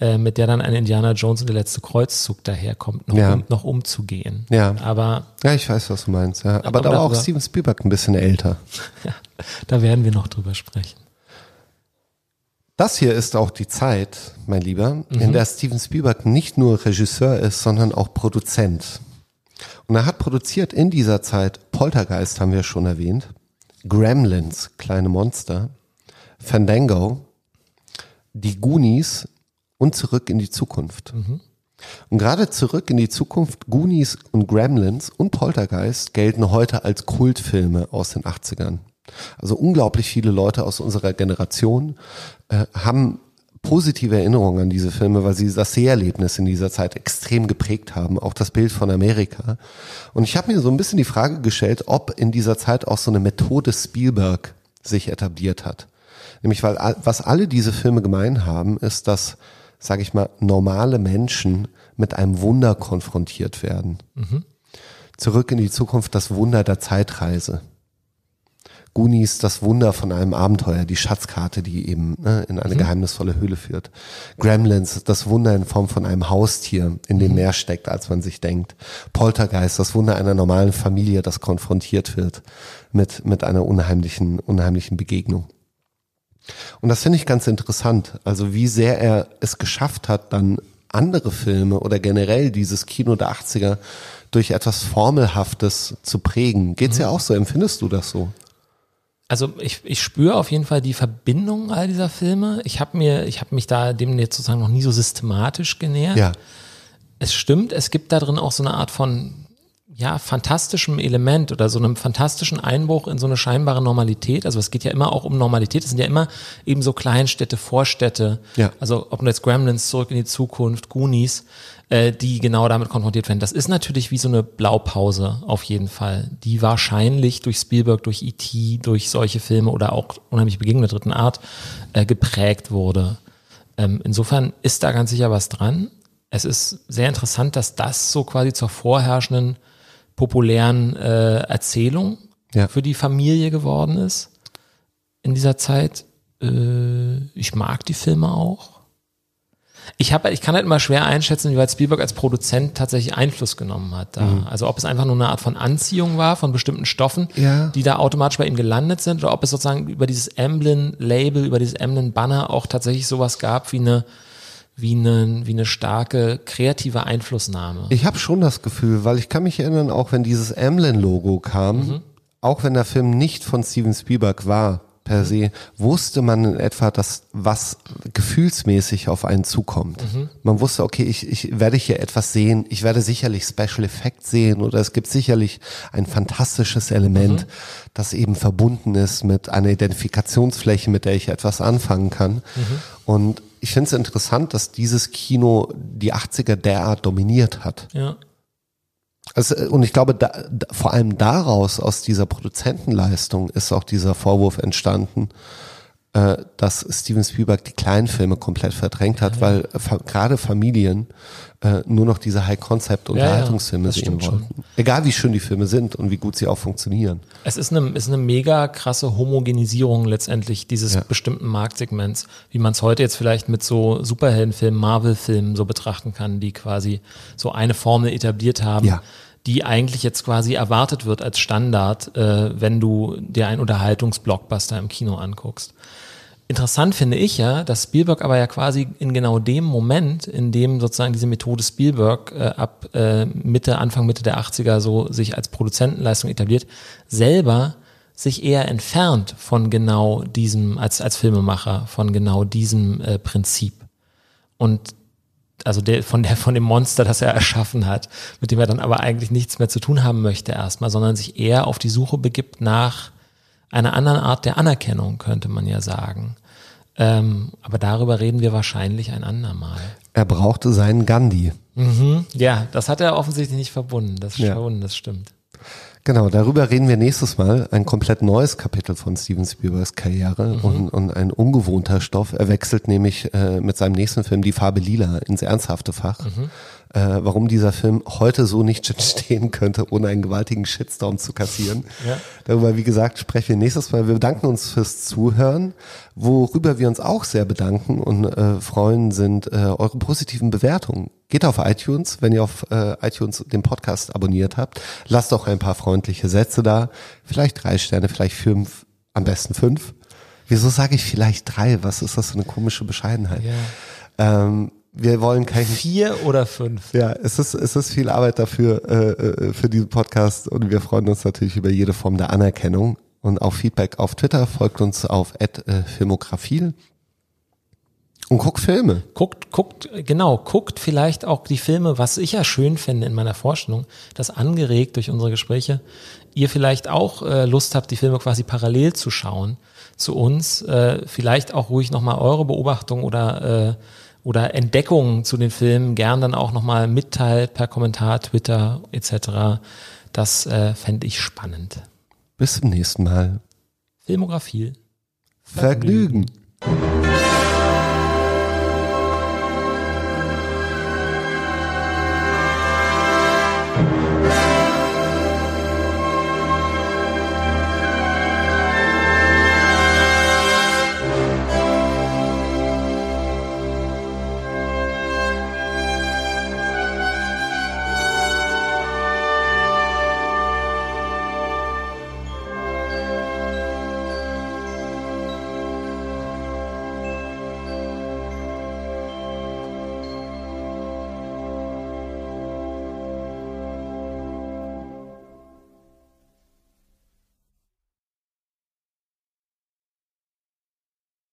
äh, mit der dann ein Indiana Jones und der letzte Kreuzzug daherkommt, noch, Ja. um, noch umzugehen. Ja. Aber Ja, ich weiß, was du meinst. Ja. Aber da war auch Steven Spielberg ein bisschen älter. ja, da werden wir noch drüber sprechen. Das hier ist auch die Zeit, mein Lieber, in Mhm. der Steven Spielberg nicht nur Regisseur ist, sondern auch Produzent. Und er hat produziert in dieser Zeit Poltergeist, haben wir schon erwähnt, Gremlins, kleine Monster, Fandango, die Goonies und Zurück in die Zukunft. Und gerade Zurück in die Zukunft, Goonies und Gremlins und Poltergeist gelten heute als Kultfilme aus den 80ern. Also unglaublich viele Leute aus unserer Generation äh, haben positive Erinnerungen an diese Filme, weil sie das Seherlebnis in dieser Zeit extrem geprägt haben, auch das Bild von Amerika. Und ich habe mir so ein bisschen die Frage gestellt, ob in dieser Zeit auch so eine Methode Spielberg sich etabliert hat. Nämlich, weil was alle diese Filme gemein haben, ist, dass, sage ich mal, normale Menschen mit einem Wunder konfrontiert werden. Zurück in die Zukunft, das Wunder der Zeitreise. Goonies, das Wunder von einem Abenteuer, die Schatzkarte, die eben ne, in eine geheimnisvolle Höhle führt. Gremlins, das Wunder in Form von einem Haustier, in dem mehr steckt, als man sich denkt. Poltergeist, das Wunder einer normalen Familie, das konfrontiert wird mit, mit einer unheimlichen, unheimlichen Begegnung. Und das finde ich ganz interessant. Also wie sehr er es geschafft hat, dann andere Filme oder generell dieses Kino der 80er durch etwas Formelhaftes zu prägen. Geht's ja auch so? Empfindest du das so? Also ich, ich spüre auf jeden Fall die Verbindung all dieser Filme. Ich habe mir, ich habe mich da dem jetzt sozusagen noch nie so systematisch genähert. Ja. Es stimmt, es gibt da drin auch so eine Art von ja, fantastischem Element oder so einem fantastischen Einbruch in so eine scheinbare Normalität. Also es geht ja immer auch um Normalität. Es sind ja immer eben so Kleinstädte, Vorstädte. Ja. Also ob jetzt Gremlins, Zurück in die Zukunft, Goonies, äh, die genau damit konfrontiert werden. Das ist natürlich wie so eine Blaupause auf jeden Fall, die wahrscheinlich durch Spielberg, durch E.T., durch solche Filme oder auch unheimlich Begegnung der dritten Art äh, geprägt wurde. Ähm, insofern ist da ganz sicher was dran. Es ist sehr interessant, dass das so quasi zur vorherrschenden populären äh, Erzählung Ja. für die Familie geworden ist in dieser Zeit. Äh, ich mag die Filme auch. Ich habe, ich kann halt immer schwer einschätzen, wie weit Spielberg als Produzent tatsächlich Einfluss genommen hat. Da. Mhm. Also ob es einfach nur eine Art von Anziehung war von bestimmten Stoffen, Ja. die da automatisch bei ihm gelandet sind, oder ob es sozusagen über dieses Emblem-Label, über dieses Emblem-Banner auch tatsächlich sowas gab wie eine, wie eine, wie eine starke kreative Einflussnahme. Ich habe schon das Gefühl, weil ich kann mich erinnern, auch wenn dieses Amblin-Logo kam, Mhm. auch wenn der Film nicht von Steven Spielberg war per se, wusste man in etwa, dass was gefühlsmäßig auf einen zukommt. Mhm. Man wusste, okay, ich, ich werde hier etwas sehen, ich werde sicherlich Special Effects sehen oder es gibt sicherlich ein fantastisches Element, Mhm. das eben verbunden ist mit einer Identifikationsfläche, mit der ich etwas anfangen kann. Mhm. Und ich finde es interessant, dass dieses Kino die 80er derart dominiert hat. Ja. Also, äh, und ich glaube, da, da, vor allem daraus, aus dieser Produzentenleistung, ist auch dieser Vorwurf entstanden, äh, dass Steven Spielberg die kleinen Filme komplett verdrängt hat, weil äh, fa gerade Familien äh, nur noch diese High-Concept-Unterhaltungsfilme das sehen stimmt schon. wollten. Egal wie schön die Filme sind und wie gut sie auch funktionieren. Es ist eine, ist eine mega krasse Homogenisierung letztendlich dieses Ja. bestimmten Marktsegments, wie man es heute jetzt vielleicht mit so Superheldenfilmen, Marvel-Filmen so betrachten kann, die quasi so eine Formel etabliert haben, Ja. Die eigentlich jetzt quasi erwartet wird als Standard, äh, wenn du dir einen Unterhaltungsblockbuster im Kino anguckst. Interessant finde ich ja, dass Spielberg aber ja quasi in genau dem Moment, in dem sozusagen diese Methode Spielberg äh, ab äh, Mitte, Anfang Mitte der 80er so sich als Produzentenleistung etabliert, selber sich eher entfernt von genau diesem, als, als Filmemacher, von genau diesem äh, Prinzip. Und also der, von der, von dem Monster, das er erschaffen hat, mit dem er dann aber eigentlich nichts mehr zu tun haben möchte erstmal, sondern sich eher auf die Suche begibt nach einer anderen Art der Anerkennung, könnte man ja sagen. Ähm, aber darüber reden wir wahrscheinlich ein andermal. Er brauchte seinen Gandhi. Mhm. Ja, das hat er offensichtlich nicht verbunden. Das Ja. schon, das stimmt. Genau, darüber reden wir nächstes Mal. Ein komplett neues Kapitel von Steven Spielbergs Karriere und, und ein ungewohnter Stoff. Er wechselt nämlich äh, mit seinem nächsten Film Die Farbe Lila ins ernsthafte Fach. Äh, warum dieser Film heute so nicht entstehen könnte, ohne einen gewaltigen Shitstorm zu kassieren. Ja. Darüber, wie gesagt, sprechen wir nächstes Mal. Wir bedanken uns fürs Zuhören. Worüber wir uns auch sehr bedanken und äh, freuen, sind äh, eure positiven Bewertungen. Geht auf iTunes, wenn ihr auf äh, iTunes den Podcast abonniert habt. Lasst auch ein paar freundliche Sätze da. Vielleicht drei Sterne, vielleicht fünf, am besten fünf. Wieso sage ich vielleicht drei? Was ist das für eine komische Bescheidenheit? Ähm, wir wollen kein Vier oder fünf? ja, es ist, es ist viel Arbeit dafür, äh, äh, für diesen Podcast und wir freuen uns natürlich über jede Form der Anerkennung und auch Feedback auf Twitter. Folgt uns auf äh, Filmographil und guckt Filme. Guckt, guckt, genau, guckt vielleicht auch die Filme, was ich ja schön finde in meiner Vorstellung, dass angeregt durch unsere Gespräche, ihr vielleicht auch äh, Lust habt, die Filme quasi parallel zu schauen zu uns. Äh, vielleicht auch ruhig nochmal eure Beobachtung oder, äh, oder Entdeckungen zu den Filmen gern dann auch nochmal mitteilt per Kommentar, Twitter etc. Das äh, fände ich spannend. Bis zum nächsten Mal. Filmografie. Vergnügen.